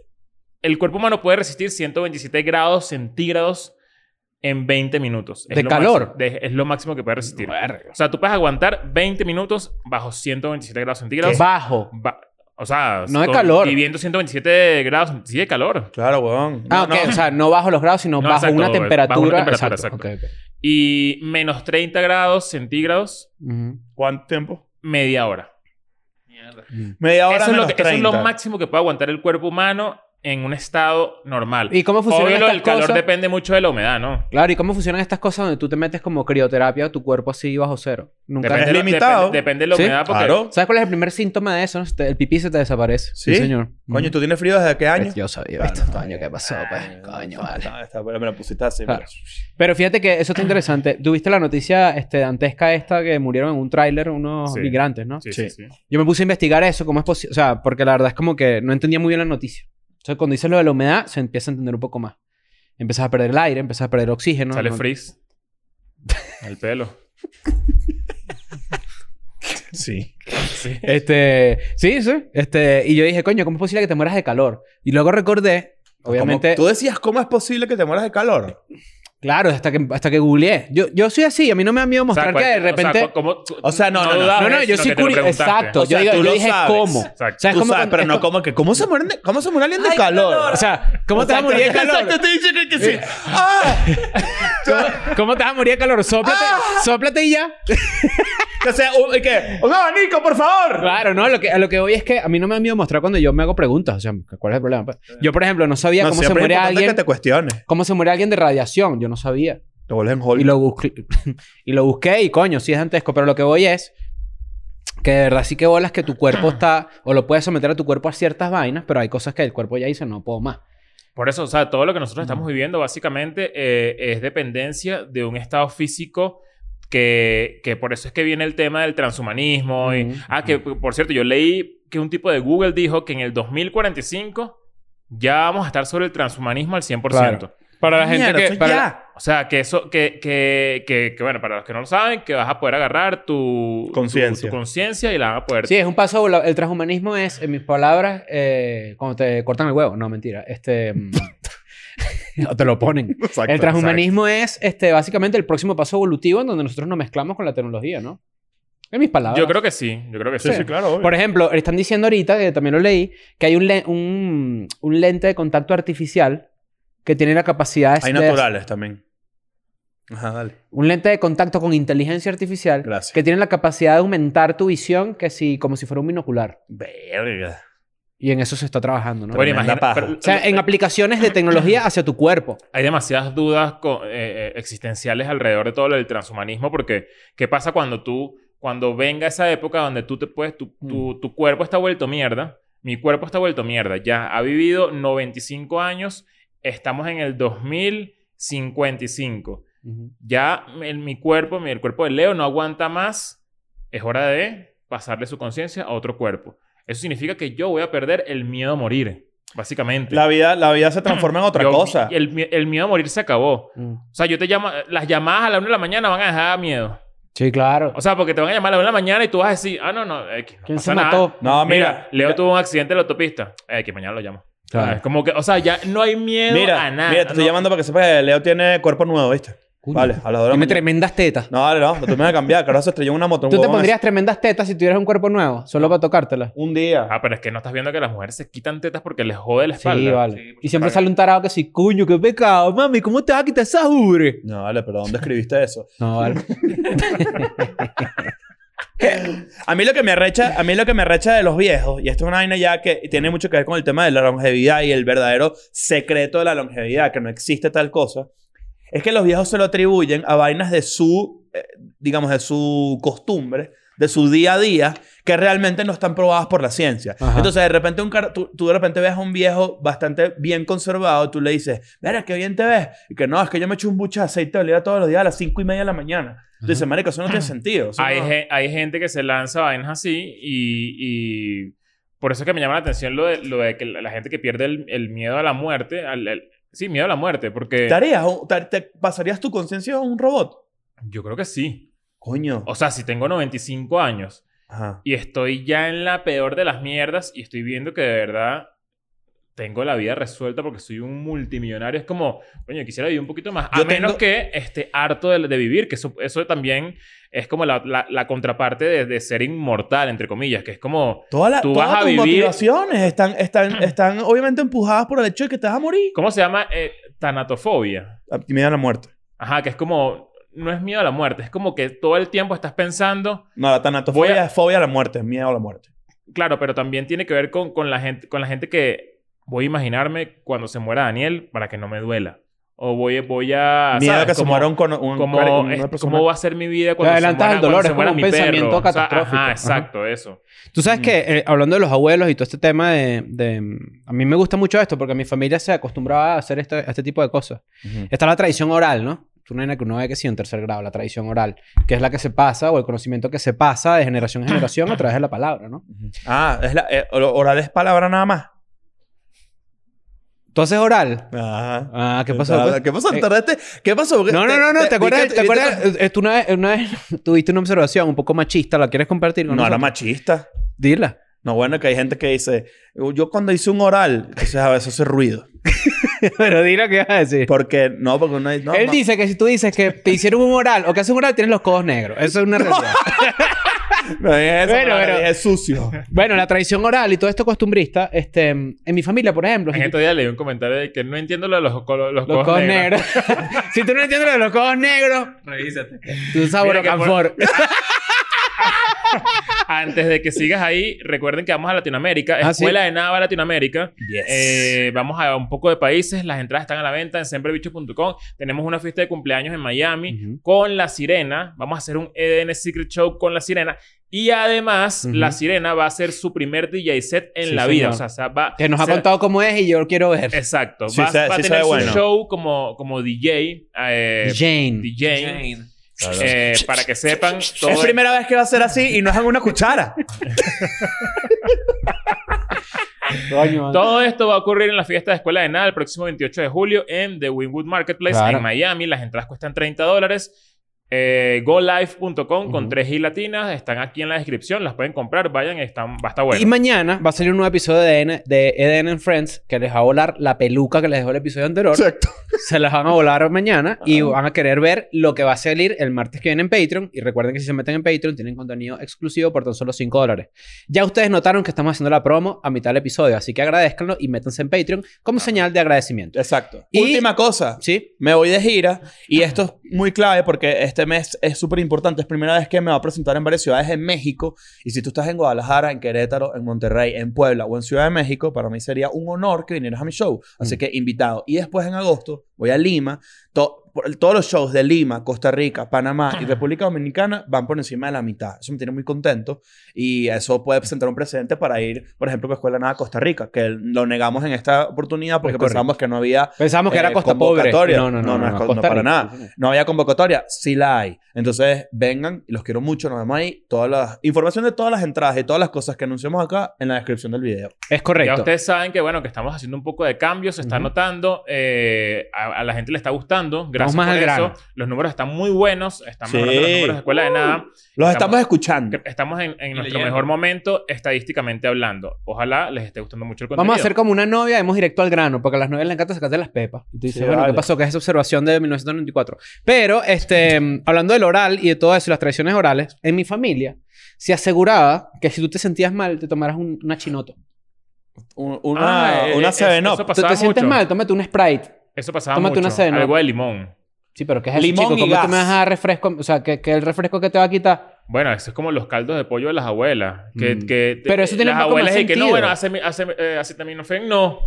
el cuerpo humano puede resistir 127 grados centígrados en 20 minutos. Es ¿De lo calor? de- es lo máximo que puede resistir. Verga. O sea, tú puedes aguantar 20 minutos bajo 127 grados centígrados. Bajo. Ba- o sea, No de calor. Viviendo 127 grados, sí de calor. Claro, weón. Ah, No, ok. no. O sea, no bajo los grados, sino No, bajo, exacto, una bajo una temperatura. temperatura, exacto. exacto. Y menos 30 grados centígrados. ¿Cuánto tiempo? media hora. Mierda. Media hora Eso es, lo que- eso es lo 30. máximo que puede aguantar el cuerpo humano en un estado normal. ¿Y cómo funcionan Obvio, lo estas del calor cosas? depende mucho de la humedad, ¿no? Claro, ¿y cómo funcionan estas cosas donde tú te metes como crioterapia tu cuerpo así bajo cero? Nunca. Depende, Es de lo- limitado. Depende, depende de la Sí, humedad porque... Claro. ¿Sabes cuál es el primer síntoma de eso? El pipí se te desaparece. ¿Sí? señor. Coño, ¿tú tienes frío desde qué año? Yo sabía, Claro. ¿viste? Coño, ¿qué pasó, pues? Coño, vale. Ah, está, pero me la pusiste así. Claro. Pero fíjate que eso está interesante. ¿Tuviste la noticia este, dantesca esta que murieron en un tráiler unos Sí. migrantes, no? Sí, sí, sí. Yo me puse a investigar eso, cómo es posible. O sea, porque la verdad es como que no entendía muy bien la noticia. Entonces, cuando dices lo de la humedad, se empieza a entender un poco más. Empiezas a perder el aire, empiezas a perder oxígeno. Sale ¿no? frizz. El pelo. [laughs] Sí. Sí. Este, sí, sí. Este, y yo dije, coño, ¿cómo es posible que te mueras de calor? Y luego recordé, obviamente, ¿Cómo- Tú decías, ¿cómo es posible que te mueras de calor? Claro, hasta que, hasta que googleé. Yo, yo soy así, a mí no me da miedo O sea, mostrar que de cual- o sea, repente. como- O sea, no, no, no. no, no, yo lo curioso. Exacto. O yo sea, digo, tú yo lo dije, sabes. ¿cómo? Exacto. ¿Sabes Tú cómo sabes, con- pero no co- como que... ¿Cómo se mueren de, cómo se muere alguien de calor? O sea, ¿cómo te vas a morir de calor? Exacto, te dije que, que sí. [laughs] ¡Ah! ¿Cómo te vas a morir de calor? Sóplate, sóplate y ya. Que sea, un, y que, un abanico, por favor. Claro, no, lo que, a lo que voy es que a mí no me da miedo mostrar cuando yo me hago preguntas. O sea, ¿cuál es el problema? pues? Yo, por ejemplo, no sabía No, cómo se es muere importante alguien. que te cuestiones. ¿Cómo se muere alguien de radiación? Yo no sabía. Te vuelves en Hulk. Y lo busqué. [laughs] y lo busqué y coño, sí es dantesco. Pero lo que voy es que de verdad sí que bolas que tu cuerpo [clears throat] está... O lo puedes someter a tu cuerpo a ciertas vainas, pero hay cosas que el cuerpo ya dice, no puedo más. Por eso, o sea, todo lo que nosotros estamos viviendo básicamente eh, es dependencia de un estado físico que, que por eso es que viene el tema del transhumanismo. y, Ujú. ah, que por cierto, yo leí que un tipo de Google dijo que en el 2045 ya vamos a estar sobre el transhumanismo al 100%. Claro. Para la gente Mierda, que... para- ya. O sea, que eso, que, que, que, que, bueno, para los que no lo saben, que vas a poder agarrar tu Conciencia. tu- tu conciencia y la van a poder... Sí, es un paso. El transhumanismo es, en mis palabras, eh, cuando te cortan el huevo. No, mentira. Este. [laughs] [laughs] o te lo ponen. [laughs] Exacto, el transhumanismo es este, básicamente el próximo paso evolutivo en donde nosotros nos mezclamos con la tecnología, ¿no? En mis palabras. Yo creo que sí, yo creo que sí. Sí, sí, claro. obvio. Por ejemplo, están diciendo ahorita, que también lo leí, que hay un, le- un, un lente de contacto artificial que tiene la capacidad Hay de- naturales también. Ajá, dale. Un lente de contacto con inteligencia artificial Gracias. que tiene la capacidad de aumentar tu visión que si, como si fuera un binocular. Verga. Y en eso se está trabajando, ¿no? Bueno, imagina- paja. pero- O sea, en aplicaciones de tecnología hacia tu cuerpo. hay demasiadas dudas co- eh, eh, existenciales alrededor de todo lo del transhumanismo porque ¿qué pasa cuando tú, cuando venga esa época donde tú te puedes, tu, tu, tu cuerpo está vuelto mierda, mi cuerpo está vuelto mierda, ya ha vivido 95 años, estamos en el 2055, ya el- mi cuerpo, mi- el cuerpo de Leo no aguanta más, es hora de pasarle su conciencia a otro cuerpo. Eso significa que yo voy a perder el miedo a morir, básicamente. La vida, la vida se transforma en otra [clears throat] Yo- cosa. El, el miedo a morir se acabó. Mm. O sea, yo te llamo... Las llamadas a la una de la mañana van a dejar miedo. Sí, claro. O sea, porque te van a llamar a la una de la mañana y tú vas a decir... Ah, no, no. X, no ¿Quién pasa se nada. mató? No, Mira, mira. Leo mira, tuvo un accidente en la autopista. Eh, que mañana lo llamo. Claro. Es como que... O sea, ya no hay miedo Mira, a nada. mira, te estoy No. llamando para que sepas que Leo tiene cuerpo nuevo, ¿viste? Vale, a las dos de la mañana. tremendas tetas. No, vale, no. Me vas a cambiar. Que ahora se estrelló en una moto. un ¿Tú te huevón pondrías tremendas tetas si tuvieras un cuerpo nuevo? Solo para tocártelas. así. Un día. Ah, pero es que no estás viendo que las mujeres se quitan tetas porque les jode la Sí, espalda. vale. Sí, y siempre vale. sale un tarado que sí, coño, qué pecado, mami, ¿cómo te vas a quitar esa ubre? No, vale, pero ¿dónde escribiste eso? No, vale. [laughs] A mí lo que me arrecha, a mí lo que me arrecha de los viejos, y esto es una vaina ya que tiene mucho que ver con el tema de la longevidad y el verdadero secreto de la longevidad, que no existe tal cosa, es que los viejos se lo atribuyen a vainas de su, eh, digamos, de su costumbre, de su día a día, que realmente no están probadas por la ciencia. Ajá. Entonces, de repente, un car- tú, tú de repente ves a un viejo bastante bien conservado, tú le dices, mira, qué bien te ves. Y que no, es que yo me echo un buche de aceite de oliva todos los días a las cinco y media de la mañana. Tú dices, marico, eso no tiene [clears throat] sentido. Hay, no- ge- hay gente que se lanza vainas así y, y por eso es que me llama la atención lo de, lo de que la la gente que pierde el, el miedo a la muerte. al- el- sí, miedo a la muerte, porque ¿Te harías un- te, te pasarías tu conciencia a un robot? yo creo que sí. Coño. O sea, si tengo 95 años Ajá. y estoy ya en la peor de las mierdas y estoy viendo que de verdad tengo la vida resuelta porque soy un multimillonario, es como, coño, quisiera vivir un poquito más. A menos tengo- que esté harto de, de vivir, que eso, eso también es como la, la- la contraparte de, de ser inmortal, entre comillas, que es como, Todas las Tú todas vas a tus vivir- motivaciones están, están, [clears throat] están obviamente empujadas por el hecho de que te vas a morir. ¿cómo se llama? Eh, tanatofobia. A ti me da la muerte. Ajá, que es como, no es miedo a la muerte, es como que todo el tiempo estás pensando, No, la tanatofobia a- es fobia a la muerte, es miedo a la muerte. Claro, pero también tiene que ver con, con la gente, con la gente que voy a imaginarme cuando se muera Daniel para que no me duela. O voy, voy a. miedo a ¿sabes? que se Como- muera un, un, como, un- es-. ¿Cómo va a ser mi vida cuando se adelantas muera, el dolor, cuando se es muera como mi un pensamiento? O sea, catastrófico. Ajá. exacto, eso. Tú sabes que, eh, hablando de los abuelos y todo este tema de, de- A mí me gusta mucho esto porque mi familia se acostumbraba a hacer este, a este tipo de cosas. Ujú. Está la tradición oral, ¿no? Una que uno ve que sí en tercer grado, la tradición oral, que es la que se pasa o el conocimiento que se pasa de generación en generación a [coughs] través de la palabra, ¿no? Ah, es la, eh, oral es palabra nada más. ¿Tú haces oral? Ajá. Ah, ¿qué pasó? pues? ¿Qué pasó? Eh, ¿Tardaste? ¿Qué pasó? No, no, no, no. ¿Te acuerdas? ¿Te acuerdas? Tú una vez, una vez [laughs] tuviste una observación un poco machista. ¿La quieres compartir con No, era machista. Dila. No, bueno, que hay gente que dice, yo cuando hice un oral, entonces a veces hace ruido. [laughs] Pero dila qué vas a decir. Porque, no, porque uno no, Él ma- dice que si tú dices que te hicieron un oral o que haces un oral, tienes los codos negros. Eso es una realidad. [laughs] [laughs] No dije eso, Bueno, pero dije sucio. bueno, la tradición oral y todo esto costumbrista, este, en mi familia, por ejemplo, si En tú- estos días leí un comentario de que no entiendo lo de los, colo- los, los codos negros. [laughs] si tú no entiendes lo de los codos negros, Revísate. tú sabes Mira que por-. [laughs] Antes de que sigas ahí, recuerden que vamos a Latinoamérica. Ah, ¿sí? Escuela de Nava Latinoamérica. Yes. Eh, vamos a un poco de países. Las entradas están a la venta en semprebichos.com. Tenemos una fiesta de cumpleaños en Miami con La Sirena. Vamos a hacer un EDN Secret Show con La Sirena. Y además. La Sirena va a hacer su primer DJ set en Sí, la señor. vida. O sea, se va... Que nos ha contado cómo es y yo lo quiero ver. Exacto. Sí va, a tener su bueno. show como, como DJ. eh, Jane. DJ. Jane. Eh, para que sepan todo. Es primera vez que va a ser así y no es en una cuchara. [laughs] Todo esto va a ocurrir en la fiesta de Escuela de Nada el próximo 28 de julio en The Winwood Marketplace Claro. en Miami. Las entradas cuestan 30 dólares. Eh, GoLive.com con Ujú. 3 i latinas. Están aquí en la descripción. Las pueden comprar. Vayan. Están, va a estar bueno. Y mañana va a salir un nuevo episodio de, EDN de EDN and Friends que les va a volar la peluca que les dejó el episodio anterior. Exacto. [laughs] Se las van a volar mañana y van a querer ver lo que va a salir el martes que viene en Patreon. Y recuerden que si se meten en Patreon tienen contenido exclusivo por tan solo 5 dólares. Ya ustedes notaron que estamos haciendo la promo a mitad del episodio, así que agradezcanlo y métanse en Patreon como señal de agradecimiento. Exacto. Y- Última cosa. ¿Sí? Me voy de gira y esto es muy clave porque este mes es súper importante. Es primera vez que me va a presentar en varias ciudades en México. Y si tú estás en Guadalajara, en Querétaro, en Monterrey, en Puebla o en Ciudad de México, para mí sería un honor que vinieras a mi show. Así Mm. que invitado. Y después en agosto voy a Lima. To- por- todos los shows de Lima, Costa Rica, Panamá y República Dominicana van por encima de la mitad. Eso me tiene muy contento. Y eso puede presentar un precedente para ir, por ejemplo, a Escuela de Nada a Costa Rica, que lo negamos en esta oportunidad porque pensamos que no había Pensamos que era eh, Costa Pobre. convocatoria. No, no, no. No, para nada. no había convocatoria, sí la hay. Entonces, vengan y los quiero mucho. Nos vemos ahí. Toda la información de todas las entradas y todas las cosas que anunciamos acá en la descripción del video. Es Ya correcto. ustedes saben que, bueno, que estamos haciendo un poco de cambio. Se está notando. A, a la gente le está gustando. Gracias más por al eso. grano. Los números están muy buenos. Están Sí. mejorando los números de Escuela de Nada. Los Estamos- estamos, escuchando. Que Estamos en, en nuestro leyendo. mejor momento estadísticamente hablando. Ojalá les esté gustando mucho el contenido. Vamos a hacer como una novia, hemos directo al grano, porque a las novias les encanta sacarte las pepas. Y tú dices, Sí, bueno, vale. ¿qué pasó? Que es esa observación de 1994. Pero, este, mm, hablando del oral y de todo eso, y las tradiciones orales, en mi familia se aseguraba que si tú te sentías mal, te tomaras un- una chinoto. Un- Una, Ah, eh, una eh, 7 eso Up. Tú pasaba te sientes mucho. mal, tómate un Sprite. Eso pasaba Tómate mucho. una cena. Algo de limón. Sí, pero ¿qué es eso, Limón chico? y ¿Cómo tú me vas a dar refresco? O sea, que, que el refresco que te va a quitar... Bueno, eso es como los caldos de pollo de las abuelas. Que, Mm. que Pero eso tiene las un poco abuelas más y que no, bueno, hace, hace, eh, acetaminofén no.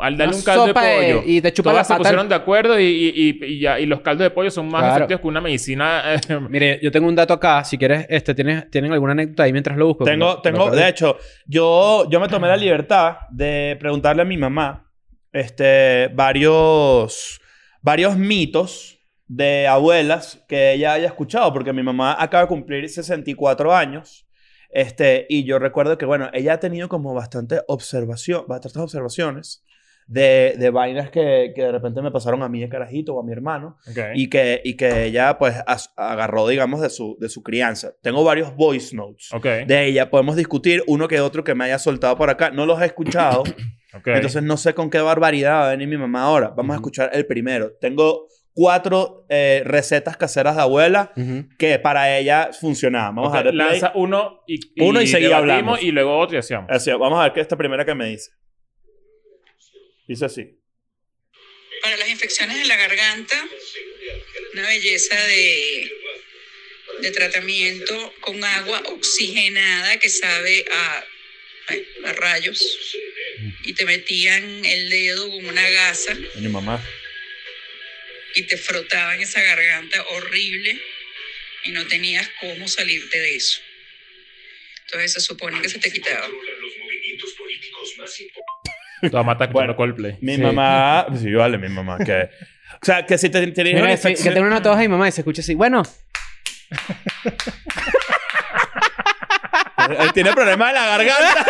al darle Una un caldo de sopa de- pollo. y te chupa todas la se pusieron de acuerdo y, y, y, y ya, y los caldos de pollo son más Claro. efectivos que una medicina. eh, Mire, yo tengo un dato acá. Si quieres, este, ¿tienes, ¿tienen alguna anécdota ahí mientras lo busco? Tengo, tengo, de hecho, yo, yo me tomé la libertad de preguntarle a mi mamá este, varios, varios mitos de abuelas que ella haya escuchado, porque mi mamá acaba de cumplir 64 años. Este, y yo recuerdo que, bueno, ella ha tenido como bastante observación, bastantes observaciones de, de vainas que, que de repente me pasaron a mí de carajito o a mi hermano y que, y que ella pues as- agarró, digamos, de su, de su crianza. Tengo varios voice notes de ella. Podemos discutir uno que otro que me haya soltado por acá. No los he escuchado, [coughs] entonces no sé con qué barbaridad va a venir mi mamá ahora. Vamos a escuchar el primero. Tengo cuatro eh, recetas caseras de abuela que para ella funcionaban. Vamos a play. Lanza uno y, Uno y seguí debatimos hablamos. Y luego otro y hacíamos. Así, vamos a ver qué es esta primera que me dice. Dice así. Para las infecciones de la garganta, una belleza de, de tratamiento con agua oxigenada que sabe a, a rayos. Y te metían el dedo con una gasa Mi mamá. y te frotaban esa garganta horrible y no tenías cómo salirte de eso. Entonces se supone que se te quitaba. Toma mata Bueno. escuchando Coldplay. Mi Sí. mamá... Sí, vale, mi mamá. Que, o sea, que si te, te dijeron Mira, infección- que tengo una toja y mamá y se escucha así. Bueno, tiene problemas de la garganta.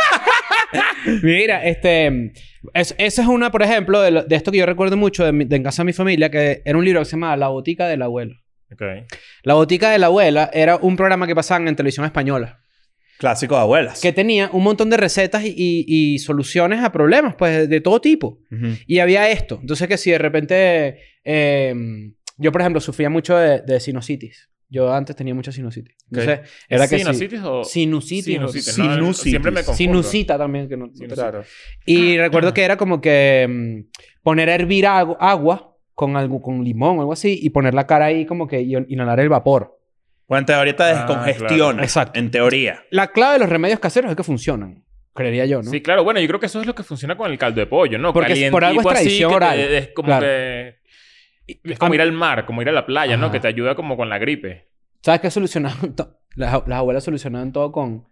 [laughs] mira, este... es- Esa es una, por ejemplo, de, lo- de esto que yo recuerdo mucho de, mi- de en casa de mi familia, que era un libro que se llamaba La Botica de la Abuela. Ok. La Botica de la Abuela era un programa que pasaban en televisión española. Clásico de abuelas. Que tenía un montón de recetas y, y- y soluciones a problemas, pues, de todo tipo. Ujú. Y había esto. Entonces, que si de repente... eh, yo, por ejemplo, sufría mucho de, de sinusitis. Yo antes tenía mucha sinusitis. Entonces, era que... sí- ¿Sinusitis o...? Sinusitis. Sinusitis. o- no, Sinusitis. Siempre me confundo. Sinusita también. Que no, Sinusita. Claro. Y recuerdo que era como que mm, poner a hervir agu- agua con algo, con limón o algo así, y poner la cara ahí como que y inhalar el vapor. Bueno, en teoría te Ah, descongestiona. claro. Exacto. En teoría. La clave de los remedios caseros es que funcionan. Creería yo, ¿no? Sí, claro. Bueno, yo creo que eso es lo que funciona con el caldo de pollo, ¿no? Porque es- por algo es tradición que te- oral. Es como Claro. que... Es como ir al mar, como ir a la playa, ¿no? Ajá. Que te ayuda como con la gripe. ¿Sabes qué solucionaban? [laughs] Las, las abuelas solucionaban todo con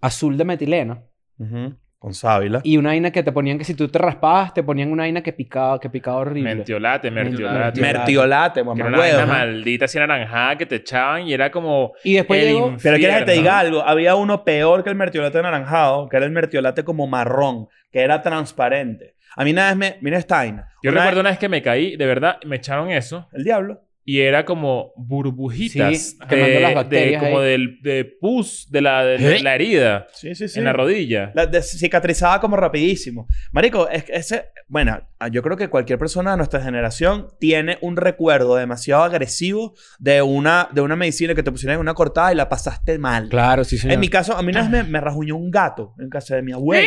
azul de metileno Ujú. Con sábila. y una vaina que te ponían que si tú te raspabas, te ponían una vaina que picaba, que picaba horrible. Mentiolate, mertiolate. Mertiolate. Mertiolate, Que era mamá una vaina maldita así naranjada que te echaban y era como... Y después el llegó... Pero quieres que te diga algo. Había uno peor que el mertiolate anaranjado, que era el mertiolate como marrón, que era transparente. A mí una vez me... Mira esta vaina. Yo Una recuerdo vez- una vez que me caí, de verdad, me echaron eso El diablo. y era como burbujitas. Sí, quemando eh, las de- bacterias como ahí. del de pus de la, de, de ¿Eh? la herida Sí, sí, sí. en la rodilla. La de- cicatrizaba como rapidísimo. Marico, es ese... Bueno, yo creo que cualquier persona de nuestra generación tiene un recuerdo demasiado agresivo de una, de una medicina que te pusieron en una cortada y la pasaste mal. Claro, sí, señor. En mi caso, a mí una vez me, me rajuñó un gato en casa de mi abuela.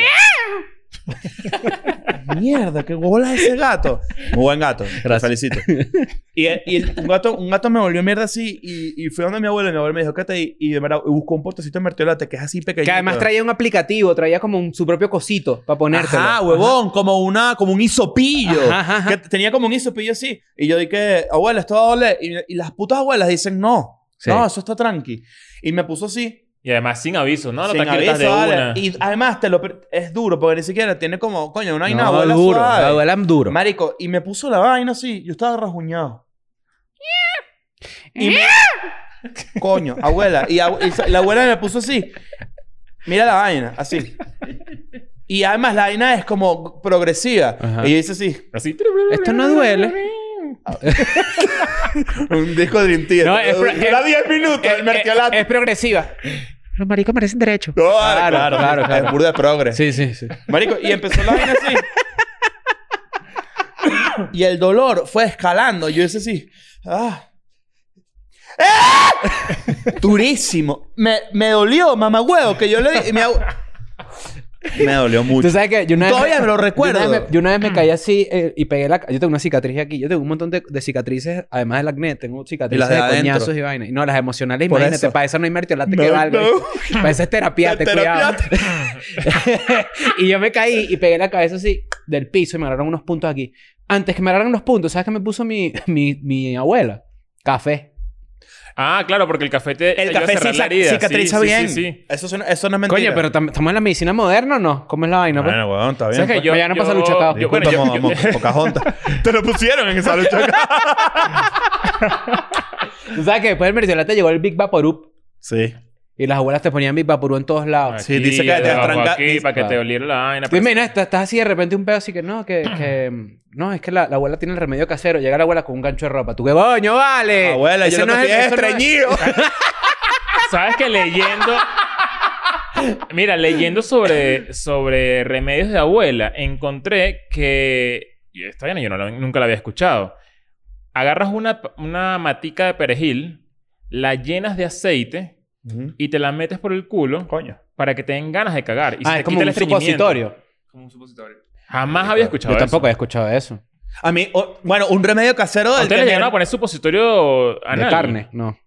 [laughs] Mierda, qué bola ese gato. Muy buen gato. Te Gracias. felicito. [laughs] Y, y el- un, gato, un gato me volvió mierda así y, y fui donde mi abuela y mi abuela me dijo, ¿qué te di? Y de verdad, y buscó un potecito de mertiolate que es así pequeñito. Que además traía un aplicativo, traía como un- su propio cosito para ponértelo. Ajá, huevón, como una, como un hisopillo. Ajá, ajá, ajá. Que tenía como un hisopillo así. Y yo dije, abuela, esto va a doler. Y, y las putas abuelas dicen, no. Sí. No, eso está tranqui. Y me puso así. Y además sin aviso, ¿no? No sin de aviso, vale. una. Y además te lo es duro porque ni siquiera tiene como, coño, una vaina No, abuela duro. suave. La abuela duro. Marico, y me puso la vaina así. Yo estaba rajuñado. Y me- [laughs] Coño, abuela. Y, abu- y la abuela me puso así. Mira la vaina, así. Y además la vaina es como progresiva. Ajá. Y yo hice así. Así. Esto no duele. [laughs] Un disco de Dream Theater. No, es pro- Dura 10 minutos el Es, mertiolate. es progresiva. Los maricos merecen derecho. No, vale, Claro, claro, claro, claro. Es burda de progres. Sí, sí, sí. Marico, y empezó la vaina así. y el dolor fue escalando. Yo hice así. Ah. ¡Ah! Durísimo. Me, me dolió, mamá huevo, que yo le di. Me dolió mucho. Tú sabes que yo una vez Todavía me lo recuerdo. Yo una vez me, yo una vez me caí así eh, y pegué la... Yo tengo una cicatriz aquí. Yo tengo un montón de, de cicatrices, además del acné. Tengo cicatrices Y las de de, coñazos y vainas. Y no, las emocionales, Por imagínate. eso. Para eso no hay mertiolate No, que valga. no. Para eso es terapia, [laughs] Te- cuidado. [laughs] y yo me caí y pegué la cabeza así. del piso y me agarraron unos puntos aquí. Antes que me agarraran los puntos, ¿sabes qué me puso mi, mi, mi abuela? Café. Ah, claro, porque el café te El ayuda a café cerrar la herida. cicatriza Sí, sí, bien. Sí, sí. Eso, es una- eso no es mentira. Coño, pero tam- ¿estamos en la medicina moderna o no? ¿Cómo es la vaina? pues? Bueno, weón, está bien. ¿Sabes qué? pues. Yo, Mañana yo- pasa lucha acá. yo- bueno, Disculpa, yo- Mo- yo- Mo- Pocahontas. [laughs] Te lo pusieron en esa lucha acá. [laughs] Tú sabes que después del merciolate llegó el Big Vaporub Sí. Y las abuelas te ponían Big Vaporub en todos lados. Sí, dice que te aquí dice- para que te oliera la vaina. Pero- imaginas, estás, estás así de repente un pedo así que no, que, [clears throat] que no, es que la, la abuela tiene el remedio casero. Llega la abuela con un gancho de ropa. Tú, qué coño, vale. Abuela, yo Ese que es- estoy es eso no estreñido. [laughs] ¿Sabes que leyendo... Mira, leyendo sobre, sobre remedios de abuela, encontré que... y Esta vaina yo no nunca la había escuchado. Agarras una, una matica de perejil, la llenas de aceite Y te la metes por el culo Coño. para que te den ganas de cagar. Y Ah, es como un supositorio. Como un supositorio. Jamás había escuchado Yo eso. tampoco he escuchado eso. A mí, o- bueno, un remedio casero ¿A del ustedes llegaron a poner supositorio anal? De carne, no.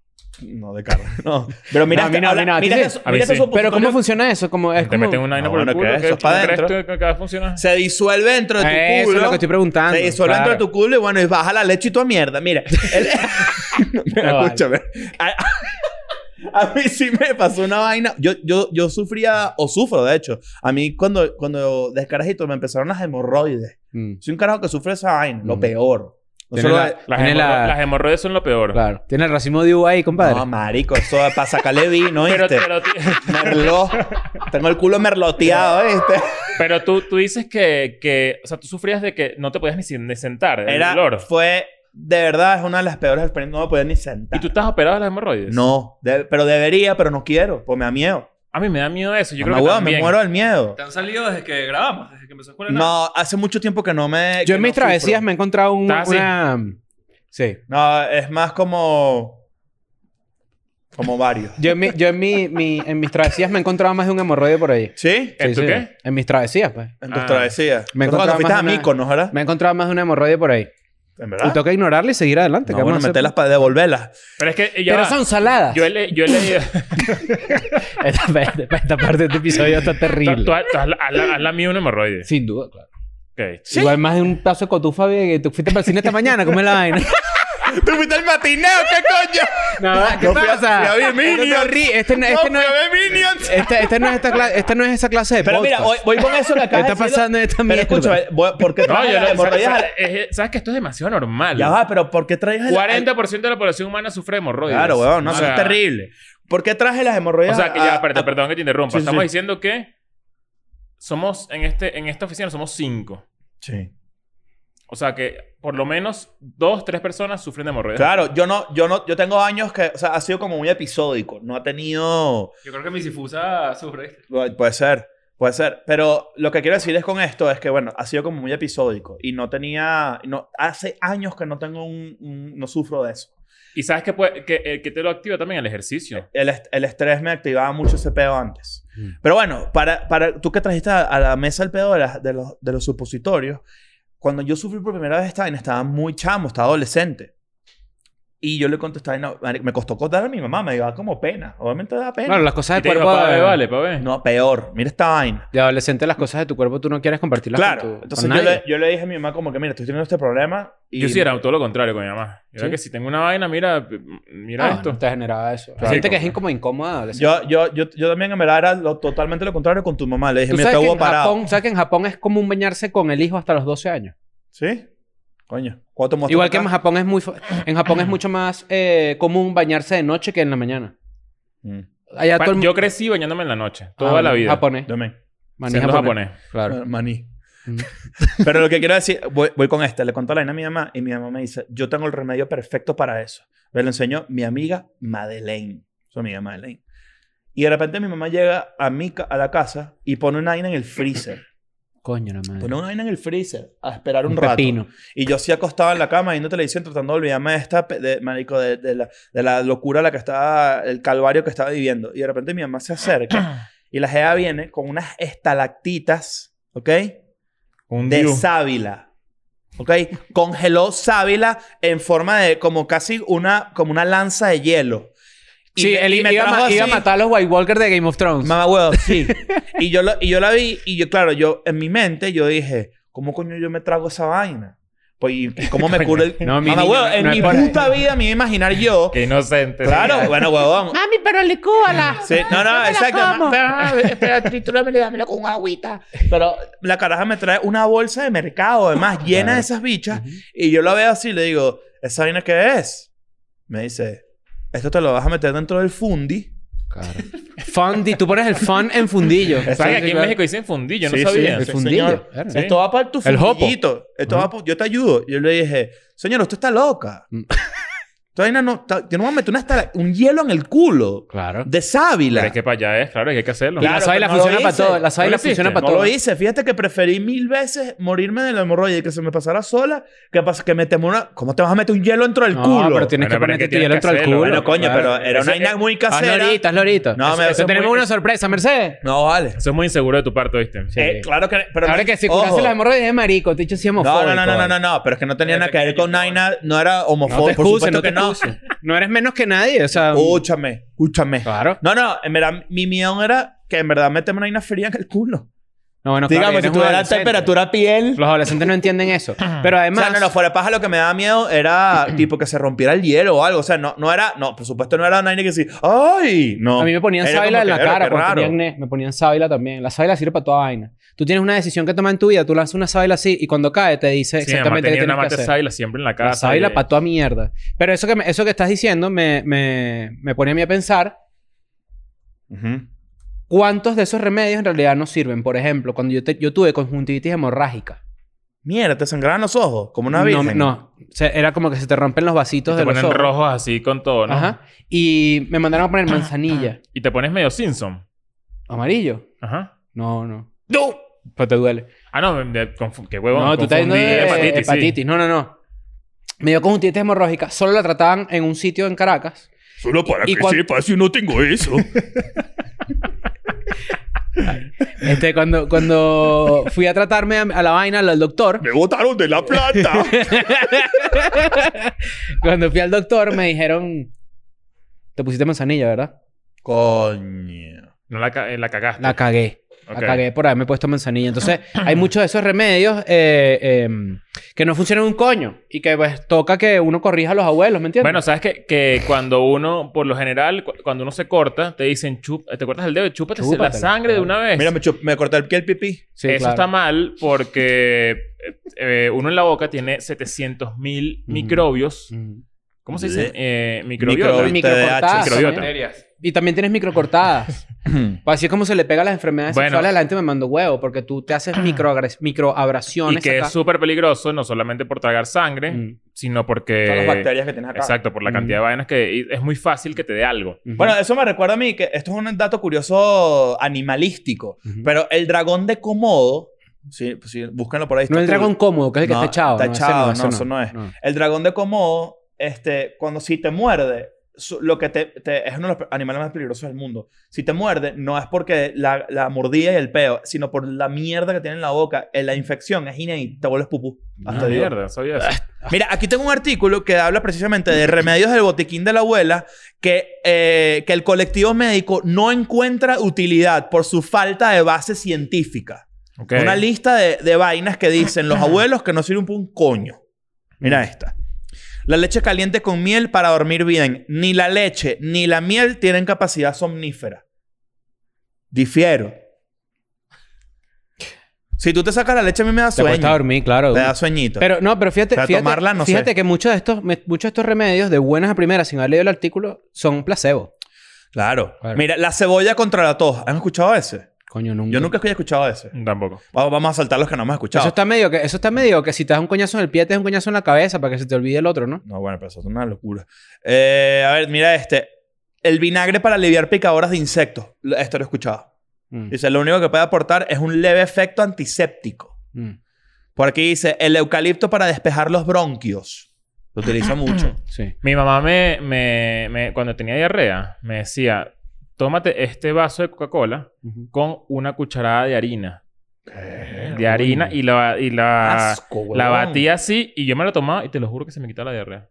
No, de carne. No. Pero mira, No, a mí no, mí no, mira sí. este- mí mira este sí. supositorio. Pero ¿cómo funciona eso? Como, es Te como... meten una vaina Ah, por el culo. ¿qué es? ¿qué- Eso es para ¿tú crees adentro. que- que va a funcionar? Se disuelve dentro de tu Eso culo. es lo que estoy preguntando. Se disuelve claro. dentro de tu culo y bueno, y baja la leche y tu mierda. Mira. [laughs] el- Mira, No, vale. [laughs] escúchame. A, a mí sí me pasó una vaina. Yo, yo, yo sufría, o sufro de hecho. A mí cuando, cuando de carajito me empezaron las hemorroides. Mm, Soy un carajo que sufre esa vaina. Lo Mm. peor. No Tiene solo la- de- Las, Tiene hemorro- la- las hemorroides son lo peor. Claro. Tiene el racimo de uva ahí, compadre. No, marico, eso es para sacarle vino, Pero, ¿viste? pero, ti- Merlot. Tengo el culo merloteado, ¿viste? pero tú, tú dices que, que... O sea, tú sufrías de que no te podías ni, sentar. El Era, dolor. fue, de verdad, es una de las peores experiencias. No me podía ni sentar. ¿Y tú estás operado de las hemorroides? No, de- pero debería, pero no quiero, pues me da miedo. A mí me da miedo eso. Yo Mamá creo que huevo, me muero del miedo. ¿Te han salido desde que grabamos? ¿Desde que empezó Escuela de No, hace mucho tiempo que no me. Yo en mis no sufro. travesías me he encontrado un- ¿Estás así? una... Sí. No, es más como. Como varios. Yo en, mi, yo en, mi, mi- en mis travesías me he encontrado más de un hemorroide por ahí. ¿Sí? ¿En Sí, tu sí. qué? En mis travesías, pues. En tus Ah. travesías. Me Tú cuando encontraba fuiste a más una- Mykonos, ¿verdad? Me he encontrado más de un hemorroide por ahí. En Y verdad. toca ignorarle y seguir adelante. No, ¿qué bueno, vamos a hacer? meterlas para devolverlas. Pero es que... ya Pero va. son saladas. Yo he, le- yo he leído... [laughs] esta, esta- esta parte de este episodio está tú, terrible. tú, has, lamido un hemorroide. Sin duda, claro. Ok. Igual más de un paso de cotufa que tú fuiste para el cine esta mañana. ¿Cómo es la vaina? ¡Tú fuiste al matineo! ¿Qué coño? No, ¿qué No fui a- pasa? fui a Este Minions. Este, no- este no ¡No, es... fui a ver Minions! Este, este no es esta cla- esta no es esa clase de Pero mira, voy, voy con eso que ¿Qué acabas está pasando en esta Pero mierda? escúchame, voy- ¿por qué No, traes yo las lo- hemorroides ¿sabes, que esto es demasiado normal. Ya va, pero ¿por qué traes el... 40% de la población humana sufre hemorroides. Claro, weón, no, O eso es terrible. ¿Por qué traje las hemorroides O sea, que ya, a- espérate, a- perdón que te interrumpa. Estamos sí. diciendo que somos, en, este, en esta oficina somos cinco. Sí. O sea que por lo menos dos, tres personas sufren de hemorroides. Claro, yo no, yo no, yo tengo años que, o sea, ha sido como muy episódico. No ha tenido, Yo creo que mi sifusa sufre. Pu- puede ser, puede ser. Pero lo que quiero decirles con esto es que, bueno, ha sido como muy episódico y no tenía, no, hace años que no tengo un, un- no sufro de eso. Y sabes que, puede, que, eh, que te lo activa también el ejercicio. El, est- el estrés me activaba mucho ese pedo antes. Mm. Pero bueno, para, para tú que trajiste a, a la mesa el pedo de, las- de los, de los supositorios, cuando yo sufrí por primera vez esta vaina, estaba muy chamo, estaba adolescente. Y yo le contestaba, no, me costó contar a mi mamá, me daba como pena. Obviamente da pena. Claro, las cosas de digo, cuerpo... pa' de- ver, vale, pa' ver. No, peor. Mira esta vaina. De adolescente, las cosas de tu cuerpo tú no quieres compartirlas Claro. con tu... Entonces con yo nadie. le, yo le dije a mi mamá como que, mira, estoy teniendo este problema. Y Yo sí era todo lo contrario con mi mamá. Yo era ¿Sí? que si tengo una vaina, mira, mira Ah, esto. no te generaba eso. Claro. gente que es como incómoda. yo, yo, yo, yo también en verdad era lo, totalmente lo contrario con tu mamá. Le dije, ¿Tú mira, sabes te que, hubo en parado. Japón, ¿Sabes que en Japón es común bañarse con el hijo hasta los 12 años? ¿Sí? Coño. ¿Cuándo te muestro Igual que acá? en Japón es muy... En Japón es mucho más eh, común bañarse de noche que en la mañana. Mm. Allá todo el Yo crecí bañándome en la noche. Toda Ah, la vida. Japonés. Dame. Maní japonés. japonés. Claro. Maní. Mm. [laughs] Pero lo que quiero decir, voy, voy con esta. Le conté la a mi mamá y mi mamá me dice, yo tengo el remedio perfecto para eso. Me lo enseñó mi amiga Madeleine. Su amiga Madeleine. Y de repente mi mamá llega a, mi, a la casa y pone una vaina en el freezer. Coño, la madre. Pone una vaina en el freezer a esperar un, un rato. pepino. Y yo así acostado en la cama viendo televisión tratando de olvidarme de esta, de, marico, de, de la, de la locura la que estaba, el calvario que estaba viviendo. Y de repente mi mamá se acerca [clears throat] y la jeva viene con unas estalactitas, ¿ok? Un De sábila. ¿Ok? Congeló sábila en forma de como casi una, como una lanza de hielo. Sí, me- él y me iba, a trajo ma- iba a matar a los White Walkers de Game of Thrones. Mamá huevo, [laughs] sí. y, yo lo- y yo la vi y yo, claro, yo en mi mente yo dije, ¿cómo coño yo me trago esa vaina? Pues, ¿y cómo me cura el...? No, mi Mamá, niño, huevo, no en es mi puta vida me iba a imaginar yo... Qué inocente. Claro, bueno, huevón. Mami, pero licúala. [laughs] Sí, no, no, exacto. Pero, [laughs] ah, pero tritúramelo y dámelo con agüita. Pero la caraja me trae una bolsa de mercado, además, llena de esas bichas. Y yo la veo así y le digo, ¿esa vaina qué es? Me dice, esto te lo vas a meter dentro del fundi. Claro. [laughs] Fundi. Tú pones el fun en fundillo. ¿Sabes que aquí en México dicen fundillo? No Sí, sabía. sí, El fundillo. Sí. Esto va para tu El jopo. fundillito. Esto va pa- yo te ayudo. Yo le dije, señor, usted está loca. Vaina no... Yo no voy a meter una estala- un hielo en el culo. Claro. De sábila. Pero es que para allá es, claro, y hay que hacerlo. Claro, la sábila no funciona para todo. La sábila ¿No lo funciona para No todo. lo hice. Fíjate que preferí mil veces morirme de la hemorroide y que se me pasara sola que, que meterme una... ¿Cómo te vas a meter un hielo dentro del No, culo? pero tienes Bueno, que ponerte que tu hielo dentro del culo. Bueno, coño, Claro. pero era una vaina muy casera. ahorita, hazlo ahorita. No, Eso- me- eso eso es tenemos muy- una sorpresa, Mercedes. No, vale. Eso es muy inseguro de tu parte, ¿viste? Sí. Eh, claro que... Pero Ahora no- que si ojo. curarse las hemorroides es marico, te he dicho No, homofóbico. no, no, no, no, no, no, pero es que no tenía nada que ver con Naina, no era No homofóbico, por supuesto no que no. No eres menos que nadie, o sea... [laughs] Escúchame, escúchame. Claro. No, no, en verdad, mi miedo era que en verdad meterme una vaina fría en el culo. No, bueno, claro, Digamos, si tuviera temperatura piel. Los adolescentes no entienden eso. [laughs] Pero O además... sea, no, no, fuera de paja lo que me daba miedo era [clears throat] tipo que se rompiera el hielo o algo. O sea, no, no era, no, por supuesto no era una vaina que decía, ¡ay! No. A mí me ponían sábila en la cara cuando tenía acné. Me ponían sábila también. La sábila sirve para toda vaina. Tú tienes una decisión que tomar en tu vida, tú lanzas una sábila así y cuando cae te dice Sí, exactamente qué tienes una que hacer. sábila siempre en la casa. La sábila y- para toda mierda. Pero eso que, me- eso que estás diciendo me, me, me pone a mí a pensar cuántos de esos remedios en realidad no sirven. Por ejemplo, cuando yo, te- yo tuve conjuntivitis hemorrágica. Mierda, te sangraban los ojos, como una no, virgen. no. O sea, era como que se te rompen los vasitos te de los ponen ojos. rojos así con todo, ¿no? Ajá. Y me mandaron a poner [clears throat] manzanilla. Y te pones medio Simpson. ¿Amarillo? Ajá. No, no. ¡No! Pues te duele. Ah, no, confu- qué huevón. no, tú estás diciendo de hepatitis, hepatitis. sí. No, no, no. Me dio conjuntivitis hemorrágica. Solo la trataban en un sitio en Caracas. Solo para Y cuan- sepas, yo no tengo eso. [laughs] Este, cuando, cuando fui a tratarme a, a la vaina, al doctor, me botaron de la plata. [laughs] cuando fui al doctor me dijeron, te pusiste manzanilla, ¿verdad? Coño. No la, eh, la cagaste. La cagué. Ok. La cagué por haberme puesto manzanilla. Entonces, hay [clears throat] muchos de esos remedios eh, eh, que no funcionan un coño. Y que pues toca que uno corrija a los abuelos, ¿me entiendes? Bueno, sabes que, que cuando uno, por lo general, cu- cuando uno se corta, te dicen, Chup, te cortas el dedo, chúpate la sangre de una vez. Mira, me, chup- me corté el pie el pipí. Sí, Eso claro. está mal porque eh, eh, uno en la boca tiene 700 mil microbios. Mm. ¿Cómo se dice? Eh, microbiota. Microbi- Microcortadas. Microbiota. Y también tienes microcortadas. [laughs] Así es como se le pega a las enfermedades Bueno. sexuales. La gente me mandó huevo porque tú te haces microagres- Y microabrasiones. que acá. es súper peligroso, no solamente por tragar sangre, Mm. sino porque... Todas las bacterias que tienes acá. Exacto, por la Mm. cantidad de vainas que... es muy fácil que te dé algo. Bueno, eso me recuerda a mí que esto es un dato curioso animalístico. Pero el dragón de Komodo, sí, pues sí, búsquenlo por ahí. no el dragón cómodo, que es el que No, está echado. está no, echado, ese no, eso no es. no. El dragón de Komodo, este, cuando si te muerde, lo que te, te- es uno de los animales más peligrosos del mundo. Si te muerde, no es porque la, la mordida y el peo, sino por la mierda que tiene en la boca. Eh, La infección es inédita, te vuelves pupú. Ah, Hasta Dios. mierda, sabía eso. [laughs] Mira, aquí tengo un artículo que habla precisamente de remedios del botiquín de la abuela que, eh, que el colectivo médico no encuentra utilidad por su falta de base científica. Ok. Una lista de, de vainas que dicen los abuelos que no sirven un coño. Mira esta. La leche caliente con miel para dormir bien. Ni la leche ni la miel tienen capacidad somnífera. Difiero. Si tú te sacas la leche, a mí me da Te cuesta sueño. dormir, claro. Me da sueñito. Pero no, pero fíjate, fíjate, tomarla, no fíjate sé. que muchos de estos, muchos de estos remedios de buenas a primeras, sin haber leído el artículo, son placebo. Claro. Claro. Mira, la cebolla contra la tos. ¿Han escuchado ese? Coño, nunca. Yo nunca había escuchado ese. Tampoco. Vamos vamos a saltar los que no hemos escuchado. Eso está medio que, eso está medio que si te das un coñazo en el pie, te das un coñazo en la cabeza para que se te olvide el otro, ¿no? No, bueno, pero eso es una locura. Eh, a ver, mira este. El vinagre para aliviar picadoras de insectos. Esto lo he escuchado. Mm, Dice, lo único que puede aportar es un leve efecto antiséptico. mm, Por aquí dice, el eucalipto para despejar los bronquios. Lo utiliza mucho. [clears throat] sí. Mi mamá me, me, me- cuando tenía diarrea, me decía, tómate este vaso de Coca-Cola con una cucharada de harina. De harina y la, y la, Asco, la batía así y yo me la tomaba y te lo juro que se me quitaba la diarrea.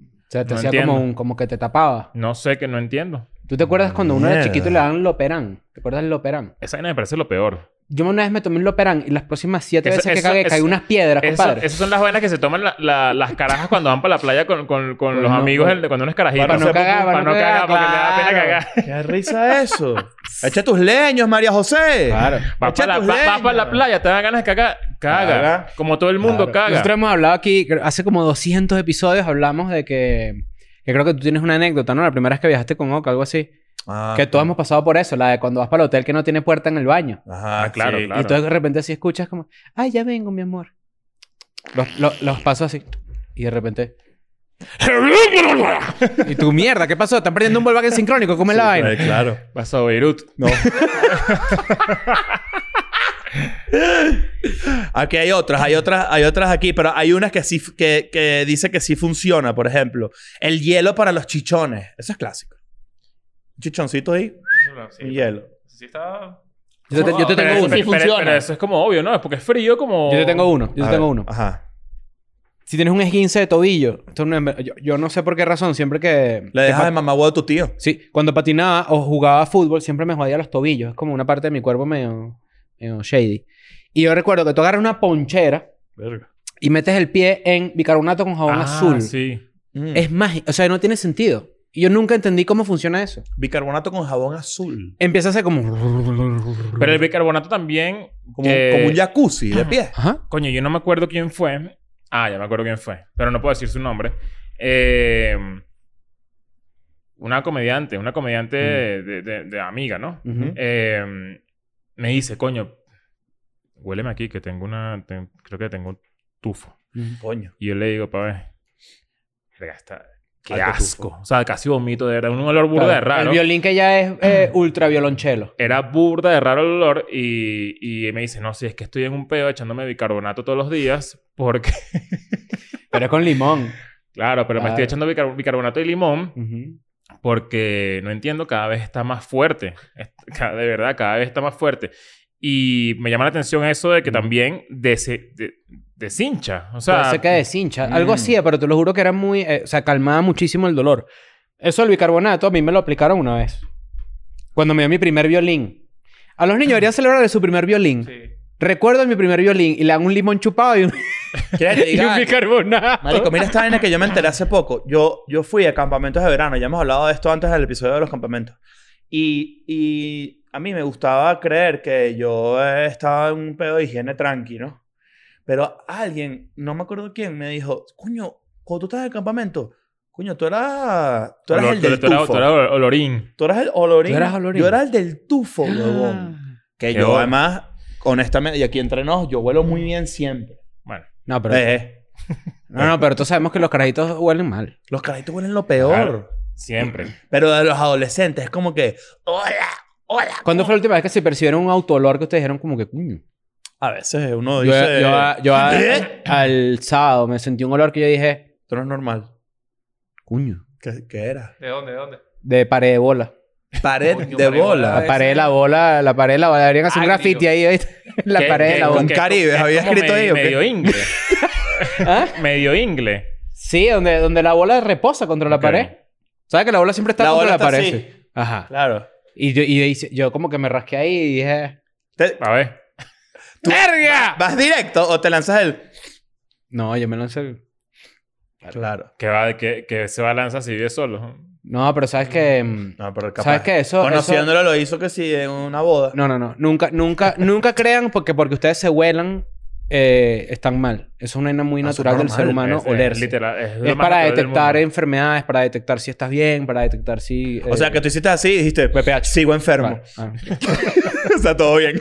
O sea, te No hacía entiendo. como, un, como que te tapaba. No sé, que no entiendo. ¿Tú te acuerdas cuando uno era chiquito y le daban Loperan? ¿Te acuerdas del Loperan? Esa vaina me parece lo peor. Yo una vez me tomé un Loperán y las próximas siete Eso- veces que eso- cagué, caí unas piedras, Eso- compadre. esas son las vainas que se toman la- la- las carajas cuando van para la playa con, con- con Pues los no, amigos pues- el- cuando uno es carajito. Para no cagar, para no cagar, porque le da pena claro. cagar. Qué risa eso. [laughs] Echa tus leños, María José. Claro. Vas para, va- para la playa, te dan ganas de cagar. Caga. Caga. Como todo el mundo Claro. caga. Nosotros hemos hablado aquí, hace como 200 episodios hablamos de que... Que creo que tú tienes una anécdota, ¿no? La primera vez que viajaste con Oca, algo así. Ah, que todos hemos pasado por eso. La de cuando vas para el hotel que no tiene puerta en el baño. Ajá, Ah, claro, sí. claro. Y tú de repente así escuchas como... Ay, ya vengo, mi amor. Los, los, los pasos así. Y de repente... y tu mierda, ¿qué pasó? Están perdiendo un Volkswagen [laughs] sincrónico. ¿Cómo es la vaina? Eh, claro. Vas a Beirut. No. [laughs] aquí hay otras, hay otras, hay otras aquí, pero hay unas que sí, que, que dice que sí funciona. Por ejemplo, el hielo para los chichones. Eso es clásico. Un chichoncito ahí, Sí, un hielo. sí está... Yo te, yo te Pero tengo eso- uno. sí pero- funciona. pero eso es como obvio, ¿no? Es porque es frío como... Yo te tengo uno. Yo te tengo ver, uno. Ajá. Si tienes un esguince de tobillo... Esto no es- yo, yo no sé por qué razón. Siempre que... Le que dejas de mamá a tu tío. Sí. Cuando patinaba o jugaba fútbol, siempre me jodía los tobillos. Es como una parte de mi cuerpo medio... medio shady. Y yo recuerdo que tú agarras una ponchera y metes el pie en bicarbonato con jabón Ah, azul. sí. Mm. Es mágico. O sea, no tiene sentido. Y yo nunca entendí cómo funciona eso. Bicarbonato con jabón azul. Empieza a ser como... Pero el bicarbonato también... Como, eh, como un jacuzzi de pie. Ajá. Coño, yo no me acuerdo quién fue. Ah, ya me acuerdo quién fue. Pero no puedo decir su nombre. Eh, una comediante. Una comediante Mm. de, de- de amiga, ¿no? Eh, me dice, coño, huéleme aquí que tengo una... ten- creo que tengo un tufo. Coño. Y yo le digo, pa' ver. Está... Qué asco. O sea, casi vomito de verdad. Un olor burda de Claro. raro. El violín que ya es eh, [clears throat] ultra violonchelo. Era burda de raro el olor y, y me dice, no, si es que estoy en un pedo echándome bicarbonato todos los días porque... [laughs] Pero es con limón. claro, pero me Claro. estoy echando bicar- bicarbonato y limón Ujú. porque, no entiendo, cada vez está más fuerte. De verdad, cada vez está más fuerte. Y me llama la atención eso de que también dese- de- deshincha. O sea, Puede ser que deshincha. Algo mm. así, pero te lo juro que era muy... eh, o sea, calmaba muchísimo el dolor. Eso del bicarbonato a mí me lo aplicaron una vez. Cuando me dio mi primer violín. A los niños deberían celebrar de su primer violín. Sí. Recuerdo mi primer violín y le dan un limón chupado y un, ¿Quieres que te y un bicarbonato. Marico, mira esta vaina que yo me enteré hace poco. Yo, yo fui a campamentos de verano. Ya hemos hablado de esto antes del episodio de los campamentos. Y, y a mí me gustaba creer que yo eh, estaba en un pedo de higiene tranqui, ¿no? Pero alguien, no me acuerdo quién, me dijo, coño, cuando tú estás en el campamento, coño, tú eras, tú eras olor- el del tú eras- tufo. tú eras olorín. Tú eras el olorín. Tú eras olorín. Yo era el del tufo, huevón. Que Qué yo, bueno. además, honestamente, y aquí entre nos, yo huelo muy bien siempre. Bueno, No, pero... Eh, [laughs] No, no, pero todos sabemos que los carajitos huelen mal. los carajitos huelen lo peor. Claro. siempre. Pero de los adolescentes es como que, hola, hola. ¿Cuándo fue la última vez que se percibieron un autoolor que ustedes dijeron como que... "Coño"? A veces uno dice, yo, a- yo a- al sábado me sentí un olor que yo dije... esto no es normal. Coño. ¿Qué, qué era? ¿De dónde? ¿De dónde? De pared de bola. Pared Coño, de pared bola. La pared de la bola... La pared de la bola. Deberían hacer un graffiti ahí, ¿oíste? [laughs] La ¿Qué- pared de qué- la con bola. Un qué- Caribe, es ¿había como escrito me- ahí o qué? Medio ingle. [laughs] ¿Ah? medio ingle. Sí, donde, donde la bola reposa contra la Ok. pared. ¿Sabes que la bola siempre está La contra bola la está pared? así. sí. Ajá. Claro. Y yo, y yo, hice- yo como que me rasqué ahí y dije... Te- A ver. [laughs] ¡Verga! ¿Vas directo o te lanzas el...? No, yo me lancé... el- Claro. Que, va, que, que se balanza si vive solo. No, pero sabes que... mm, No, pero capaz. ¿Sabes qué? Eso... Conociéndolo lo hizo que sí en una boda. No, no, no. Nunca, nunca, nunca crean porque porque ustedes se huelan eh, están mal. Eso es una vaina muy Ah, natural del ser humano Es- es literal, para detectar enfermedades, para detectar si estás bien, para detectar si... O sea, que tú hiciste así y dijiste, VPH. sigo enfermo. Ah. sea, [laughs] todo bien.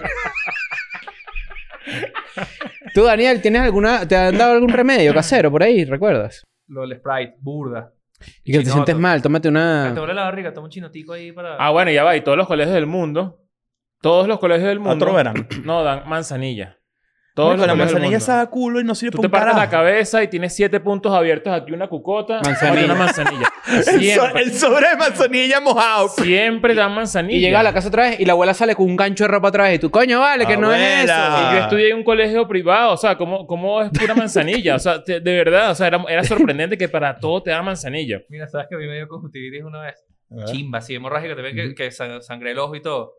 Tú, Daniel, ¿tienes alguna... ¿Te han dado algún remedio casero por ahí? ¿Recuerdas? Lo del Sprite, burda. Y que te sientes mal. Tómate una... Te duele la barriga, toma un chinotico ahí para... Ah, bueno, ya va. Y todos los colegios del mundo. Todos los colegios del mundo. Otro verán. [clears throat] No, dan manzanilla. Todos Todos los la manzanilla sabe a culo y no sirve Tú para te un partes la carajo. cabeza y tienes siete puntos abiertos aquí, una cucota. Manzanilla. una manzanilla. [laughs] El, so- Siempre. el sobre de manzanilla mojado. Siempre dan manzanilla. Y llega a la casa otra vez y la abuela sale con un gancho de ropa otra vez. Y tú, coño, vale, que no es eso. Abuela. Y yo estudié en un colegio privado. O sea, ¿cómo, cómo es pura manzanilla? O sea, te- de verdad. O sea, era, era sorprendente que para todo te da manzanilla. Mira, ¿sabes que a mí me dio conjuntivitis una vez? Chimba, así, hemorrágica también, que, que sang- sangré el ojo y todo.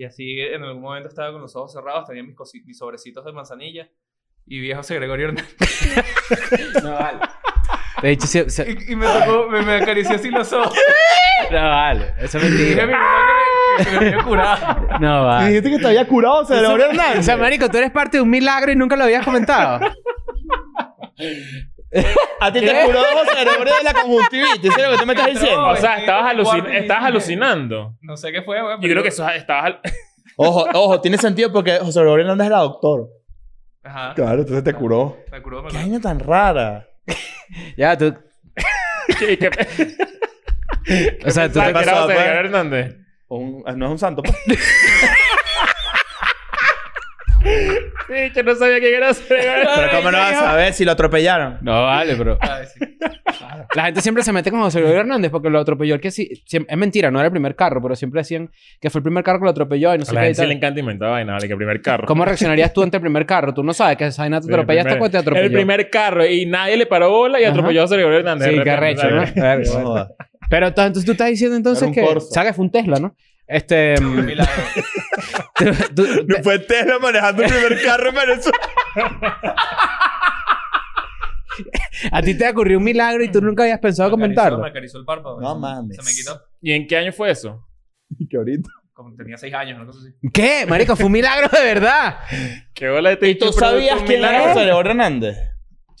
Y así en algún momento estaba con los ojos cerrados, tenía mis, cosi- mis sobrecitos de manzanilla. Y vi a José Gregorio Hernández. [laughs] No vale. De hecho, sí- sí- Y, y me, tocó, me, me acarició así los ojos. [laughs] no vale. Eso es mentira. curado. No [laughs] vale. Dijiste que te había curado Cerebro O Hernández. sea, marico, tú eres parte de un milagro y nunca lo habías comentado. A ti te curó Cerebro de la conjuntivitis. ¿Es lo que tú me estás diciendo? O sea, estabas, alucin- estabas alucinando. No sé qué fue, güey. Yo creo que eso estabas... al- Ojo, ojo, tiene sentido porque José Gregorio Hernández era doctor. Ajá. Claro, entonces te curó. Me curó, Qué vaina tan rara. ya, tú... [laughs] ¿Qué- qué- O sea, tú ¿Sabes te... pasó, José pues? Gregorio Hernández? Un- no es un santo. [laughs] Sí, yo no sabía quién era [laughs] Pero ¿cómo no vas a saber si lo atropellaron? No vale, bro. Ay, sí. La gente siempre se mete con José Gregorio Hernández porque lo atropelló el que sí... Es mentira, no era el primer carro, pero siempre decían que fue el primer carro que lo atropelló y no sé A la qué y gente sí le encanta inventar vaina, vale, que el primer carro. ¿Como reaccionarías tú ante el primer carro? Tú no sabes que esa vaina te atropella hasta cuando te atropelló. El primer carro y nadie le paró bola y Ajá. atropelló a José Gregorio Hernández. Sí, qué arrecho, ¿no? Pero entonces, tú estás diciendo entonces que... ¿Sabes que fue un Tesla, no? Este... [laughs] Un milagro. [laughs] tú- tú- No fue Tesla manejando el primer carro en Venezuela. [laughs] a ti te ocurrió un milagro y tú nunca habías pensado Me comentarlo. Me acarició el párpado. No mames. Se me quitó. ¿Y en qué año fue eso? que ahorita. Como tenía seis años, una cosa así. ¿Qué? Marico, fue un milagro de verdad. ¿Qué bola de ¿Y tú sabías quién era José Hernández?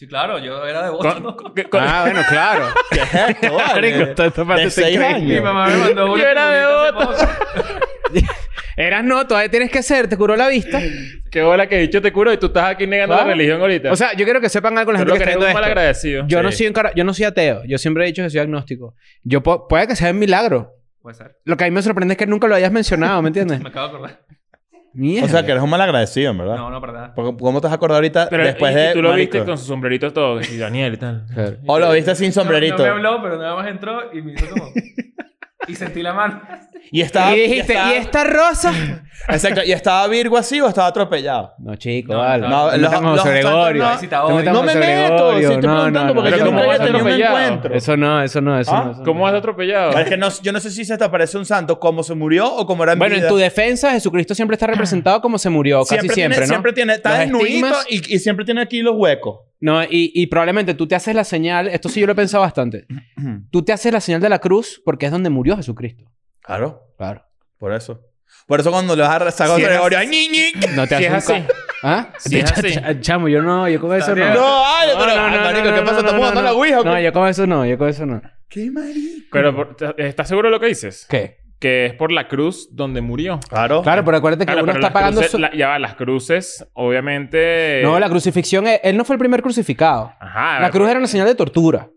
Sí, claro, yo era de Boston. Ah, bueno, claro. [laughs] ¿Qué es esto, vale? De seis. Mi mamá me mandó una Yo era de poco. [laughs] Eras no, todavía tienes que ser, te curó la vista. ¿Qué bola que dicho te curó y tú estás aquí negando la religión ahorita? O sea, yo quiero que sepan algo la gente que que está viendo esto. agradecido. Yo no Sí. soy un cara- yo no soy ateo. Yo siempre he dicho que soy agnóstico. Yo po- puede que sea un milagro. Puede ser. Lo que a mí me sorprende es que nunca lo hayas mencionado, ¿me entiendes? [laughs] Me acabo de acordar. Mierda. O sea, que eres un mal agradecido, en verdad. No, no, para nada. Porque, ¿Cómo te has acordado ahorita Pero después y, de y tú lo marico? viste con su sombrerito todo, que sí, Daniel y tal. Claro. O lo viste sin sombrerito. No, no me habló, pero nada más entró y me hizo como... [laughs] y sentí la mano. Y estaba... Y dijiste, estaba- ¿y esta rosa? [laughs] Exacto. ¿Y estaba Virgo así o estaba atropellado? No, chico, No, vale. no, los- Gregorio. no- me meto. Gregorio. Si estoy No, preguntando no, porque yo nunca ¿cómo había vas tenido un encuentro. Eso no, eso no, eso ¿Ah? no. eso. ¿Cómo has atropellado? Es que no, yo no sé si se te parece un santo como se murió o como era en Bueno, vida. en tu defensa, Jesucristo siempre está representado como se murió, casi siempre siempre, tiene, ¿no? Siempre tiene... Está desnudito y siempre tiene aquí los huecos. No, y, y probablemente tú te haces la señal, esto sí yo lo he pensado bastante. [clears throat] Tú te haces la señal de la cruz porque es donde murió Jesucristo. Claro. Claro. Por eso. Por eso cuando le vas a a Si es Gregorio... así- ¡ay, ñi, ñi! [laughs] No te Si haces así. ¿Ah? Si es así. Ch- Chamo, yo no, yo con eso no. No, vale, pero... no, ah, no, marico, no, ¿qué no, pasa? no, ¿Estamos no, jugando a la no. Ouija No, yo con eso no, yo con eso no. ¡Qué marico! Pero, ¿estás seguro de lo que dices? ¿Qué? Que es por la cruz donde murió. Claro. Claro, pero acuérdate que Claro, uno está pagando... cruces- su- la- ya va, las cruces, obviamente... No, la crucifixión, él, él no fue el primer crucificado. Ajá. La cruz era una señal de tortura.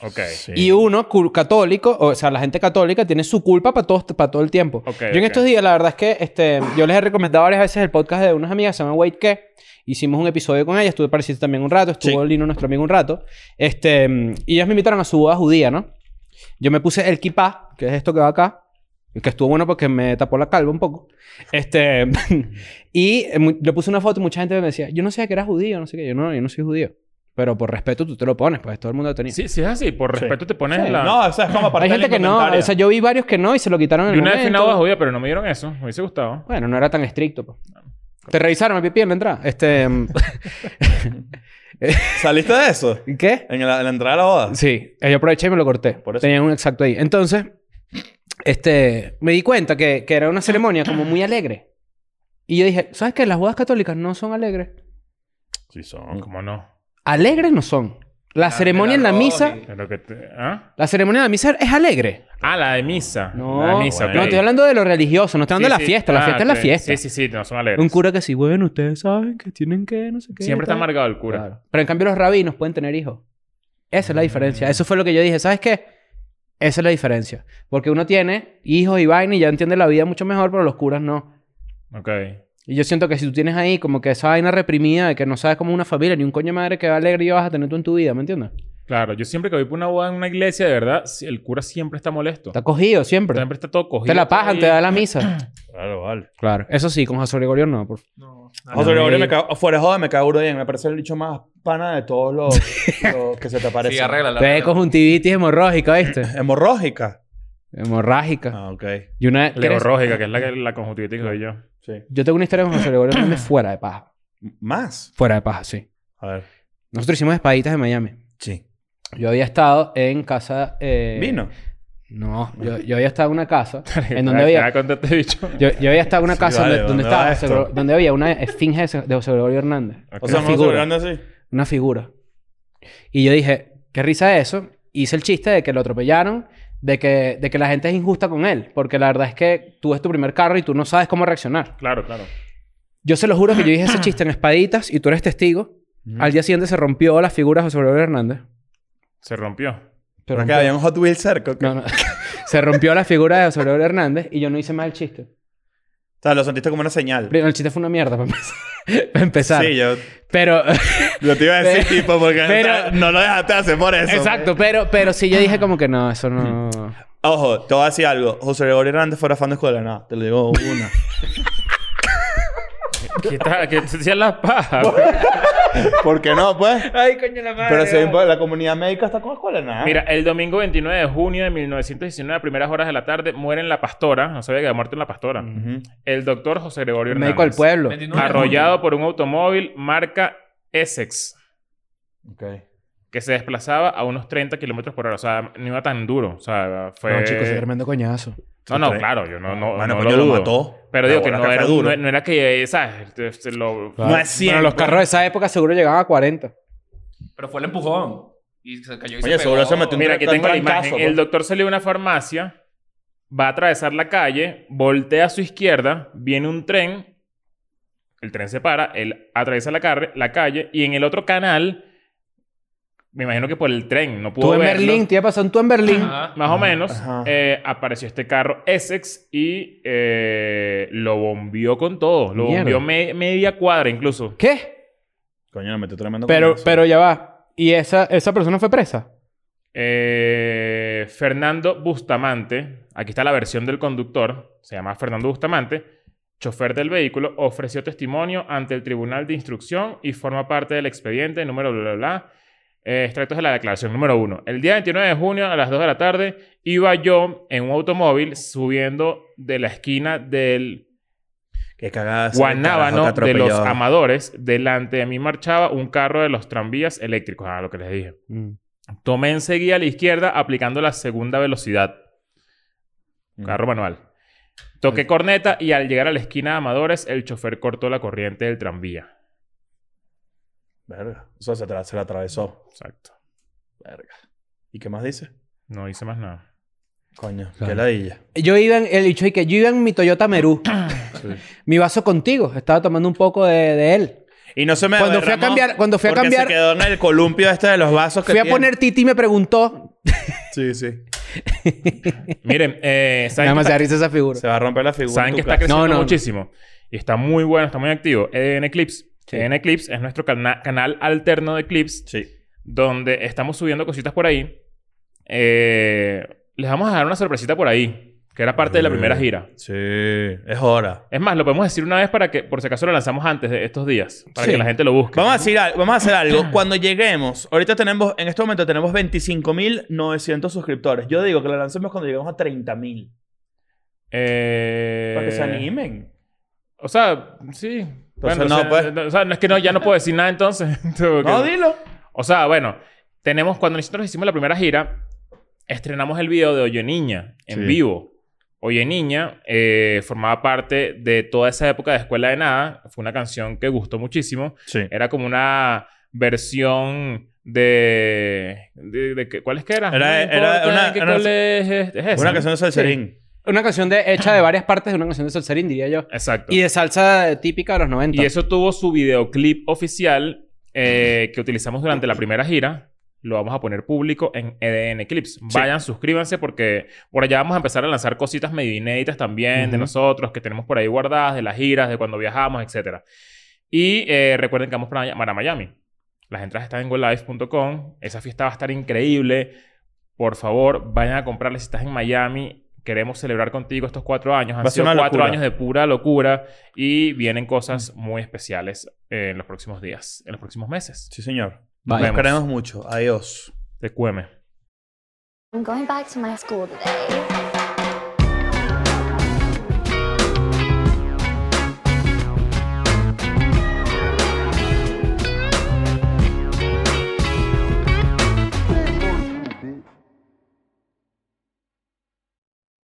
Ok. Y uno, católico, o sea, la gente católica tiene su culpa para todo, para todo el tiempo. Ok, yo en estos días, la verdad es que este, yo les he recomendado varias veces el podcast de unas amigas, se llama Wait ¿Qué? Hicimos un episodio con ellas, estuve pareciste también un rato, estuvo Sí. Lino, nuestro amigo, un rato. Este, y ellas me invitaron a su boda judía, ¿no? Yo me puse el kippah, que es esto que va acá, que estuvo bueno porque me tapó la calva un poco. Este, [laughs] y eh, le puse una foto y mucha gente me decía, yo no sabía que era judío, no sé qué. Yo no, yo no soy judío. Pero por respeto tú te lo pones, pues todo el mundo lo tenía. Sí, sí es así. Por Sí. respeto te pones Sí. la... No, eso es como parte Hay gente que no, o sea, yo vi varios que no y se lo quitaron en el vez a una momento. boda judía, pero no me dieron eso. Me hubiese gustado. Bueno, no era tan estricto. pues. ¿Te revisaron el pipí en la entrada? Este... mm, [laughs] ¿Saliste de eso? [laughs] ¿Qué? En la, en la entrada de la boda. Sí. Yo aproveché y me lo corté. Por eso. Tenía un exacto ahí. Entonces, este... Me di cuenta que, que era una ceremonia como muy alegre. Y yo dije, ¿sabes qué? Las bodas católicas no son alegres. Sí son. ¿Cómo no? Alegres no son. La Ah, ceremonia en la misa... y- Pero que te- ¿Ah? La ceremonia en la misa es alegre. Ah, la de misa. No, La de misa, bueno. no, estoy hablando de lo religioso. No estoy hablando Sí, de la sí. fiesta. La Ah, fiesta es la fiesta. Sí, sí, sí. No son alegres. Un cura que sí, bueno, ustedes saben que tienen que, no sé qué. Siempre está amargado el cura. Claro. Pero en cambio los rabinos pueden tener hijos. Esa es la diferencia. Eso fue lo que yo dije. ¿Sabes qué? Esa es la diferencia. Porque uno tiene hijos y vaina y ya entiende la vida mucho mejor, pero los curas no. Ok. Y yo siento que si tú tienes ahí como que esa vaina reprimida de que no sabes cómo una familia ni un coño de madre que va alegre y vas a tener tú en tu vida, ¿me entiendes? Claro, yo siempre que voy por una boda en una iglesia, de verdad, el cura siempre está molesto. Está cogido siempre. Siempre está todo cogido. Te la pajan, te da la misa. [clears throat] Claro, vale. claro. Eso sí, con José Gregorio no. Por... No, José no, Gregorio me cago... Fuera de joda me cago bien. Me parece el dicho más pana de todos los, [laughs] los que se te aparecen. Sí, arregla la Te conjuntivitis hemorrágica, ¿viste? [clears throat] Hemorrógica. hemorrágica. Ah, ok. Y una... ¿quieres- Levorrógica, que es la, la conjuntivitis que doy yo. Sí. Yo tengo una historia con José Gregorio Hernández [coughs] fuera de paja. ¿Más? Fuera de paja, sí. A ver. Nosotros hicimos espaditas en Miami. Sí. Yo había estado en casa... eh, ¿Vino? No, yo, yo había estado en una casa [laughs] en donde había... bicho. Yo, yo había estado en una Sí, casa vale, donde, donde ¿dónde estaba donde había una esfinge de, José Gregorio Hernández. O sea, Una no figura. así. Una figura. Y yo dije, qué risa eso. Hice el chiste de que lo atropellaron, de que, de que la gente es injusta con él. Porque la verdad es que tú es tu primer carro y tú no sabes cómo reaccionar. Claro, claro. Yo se lo juro que yo dije ese chiste en espaditas y tú eres testigo. Al día siguiente se rompió la figura de José Gregorio Hernández. Se rompió. Se Pero que rompió. había un Hot Wheels cerca. ¿o qué? No, no. [laughs] se rompió la figura de José Gregorio Hernández y yo no hice más el chiste. O sea, lo sentiste como una señal. Primero, el chiste fue una mierda [laughs] para empezar. para empezar. Sí, yo, Pero... yo te iba a decir, [laughs] Pero- tipo, porque pero- no lo dejaste hacer por eso. Exacto, pero, pero sí yo dije como que no, eso no... Ojo, te voy a decir algo. José Gregorio Hernández fuera fan de escuela. No, te lo digo una. ¿Qué tal? ¿Qué te hacían las pajas? [laughs] ¿Por qué no, pues? Ay, coño la madre. Pero si hay- la comunidad médica está con escuela, nada. Mira, el domingo 29 de junio de 1919, a primeras horas de la tarde, muere en La Pastora. No sabía que había muerto en La Pastora. Ujú. El doctor José Gregorio El Hernández. médico del pueblo. 29 de Arrollado por un automóvil marca Essex. Ok. Que se desplazaba a unos 30 kilómetros por hora. O sea, no iba tan duro. O sea, fue... No, chicos, es tremendo coñazo. No, no, claro. Yo no, no, Bueno, no coño, lo lo dudo. mató. Pero digo que no era, no, no era que... ¿Sabes? Este, lo- No es 100. Bueno, los carros de esa época seguro llegaban a 40. Pero fue el empujón. Y se cayó y Oye, se seguro pegó. se metió un Mira, aquí tengo la imagen. pues. El doctor salió de una farmacia, va a atravesar la calle, voltea a su izquierda, viene un tren, el tren se para, él atraviesa la, la calle y en el otro canal, me imagino que por el tren, no pudo Tú en verlo, Berlín, te iba pasando tú en Berlín. Ajá. más o menos, eh, apareció este carro Essex y eh, lo bombió con todo. Lo Mierda. bombió me- media cuadra incluso. ¿Qué? Coño, le metió tremendo Pero, pero ya va. ¿Y esa, esa persona fue presa? Eh, Fernando Bustamante, aquí está la versión del conductor, se llama Fernando Bustamante, chofer del vehículo, ofreció testimonio ante el Tribunal de Instrucción y forma parte del expediente número bla, bla, bla. Eh, extractos de la declaración número uno. El día 29 de junio a las 2 de la tarde iba yo en un automóvil subiendo de la esquina del Qué cagada. ese carajo Guanábano de los. Amadores. Delante de mí marchaba un carro de los tranvías eléctricos, a lo que les dije. Mm. Tomé enseguida a la izquierda aplicando la segunda velocidad. Mm. Carro manual. Toqué corneta y al llegar a la esquina de Amadores, el chofer cortó la corriente del tranvía. Verga. Eso se, tra- se la atravesó. Exacto. Verga. ¿Y qué más dice? No hice más nada. Coño, Claro. qué ladilla. Yo iba en, el dicho y que yo iba en mi Toyota Merú. [coughs] Mi vaso contigo. Estaba tomando un poco de, de él. Y no se me Cuando fui a cambiar- cuando fui a cambiar- se quedó en el columpio este de los vasos que Fui a poner Titi y me preguntó. Sí, sí. [laughs] Miren, eh, ¿saben, Nada más se risa esa figura. Se va a romper la figura. saben en que está creciendo No, no. muchísimo? Y está muy bueno, está muy activo. En Eclipse. Sí. En Eclipse es nuestro cana- canal alterno de Eclipse. Sí. donde estamos subiendo cositas por ahí. Eh, les vamos a dar una sorpresita por ahí, que era parte de la primera gira. Sí. Es hora. Es más, lo podemos decir una vez para que, por si acaso lo lanzamos antes de estos días, para Sí. que la gente lo busque. Vamos a, decir, vamos a hacer algo. [clears throat] Cuando lleguemos, ahorita tenemos, en este momento tenemos 25.900 suscriptores. Yo digo que lo lancemos cuando lleguemos a 30.000. Eh, Para que se animen. O sea, sí. Bueno, no, o sea, pues. no, o sea, no es que no, ya no puedo decir nada entonces. [laughs] No, dilo. O sea, bueno, tenemos, cuando nosotros hicimos la primera gira, estrenamos el video de Oye Niña en Sí. vivo. Oye Niña eh, formaba parte de toda esa época de Escuela de Nada. Fue una canción que gustó muchísimo. Sí. Era como una versión de... de, ¿Cuál es que era? Era- No era importa una- es- Una canción de Salserín. Una canción de, hecha de varias partes de una canción de salserín, diría yo. Exacto. Y de salsa típica de los 90. Y eso tuvo su videoclip oficial eh, que utilizamos durante la primera gira. Lo vamos a poner público en EDN Clips. Vayan, suscríbanse porque por allá vamos a empezar a lanzar cositas medio inéditas también de nosotros que tenemos por ahí guardadas, de las giras, de cuando viajamos, etc. Y eh, recuerden que vamos para, para Miami. Las entradas están en golive.com. Esa fiesta va a estar increíble. Por favor, vayan a comprarla si estás en Miami. Queremos celebrar contigo estos cuatro años. Va Han a ser sido cuatro locura. años de pura locura y vienen cosas muy especiales eh, en los próximos días, en los próximos meses. Sí, señor. Nos queremos mucho. Adiós. Te cueme. I'm going back to my school today.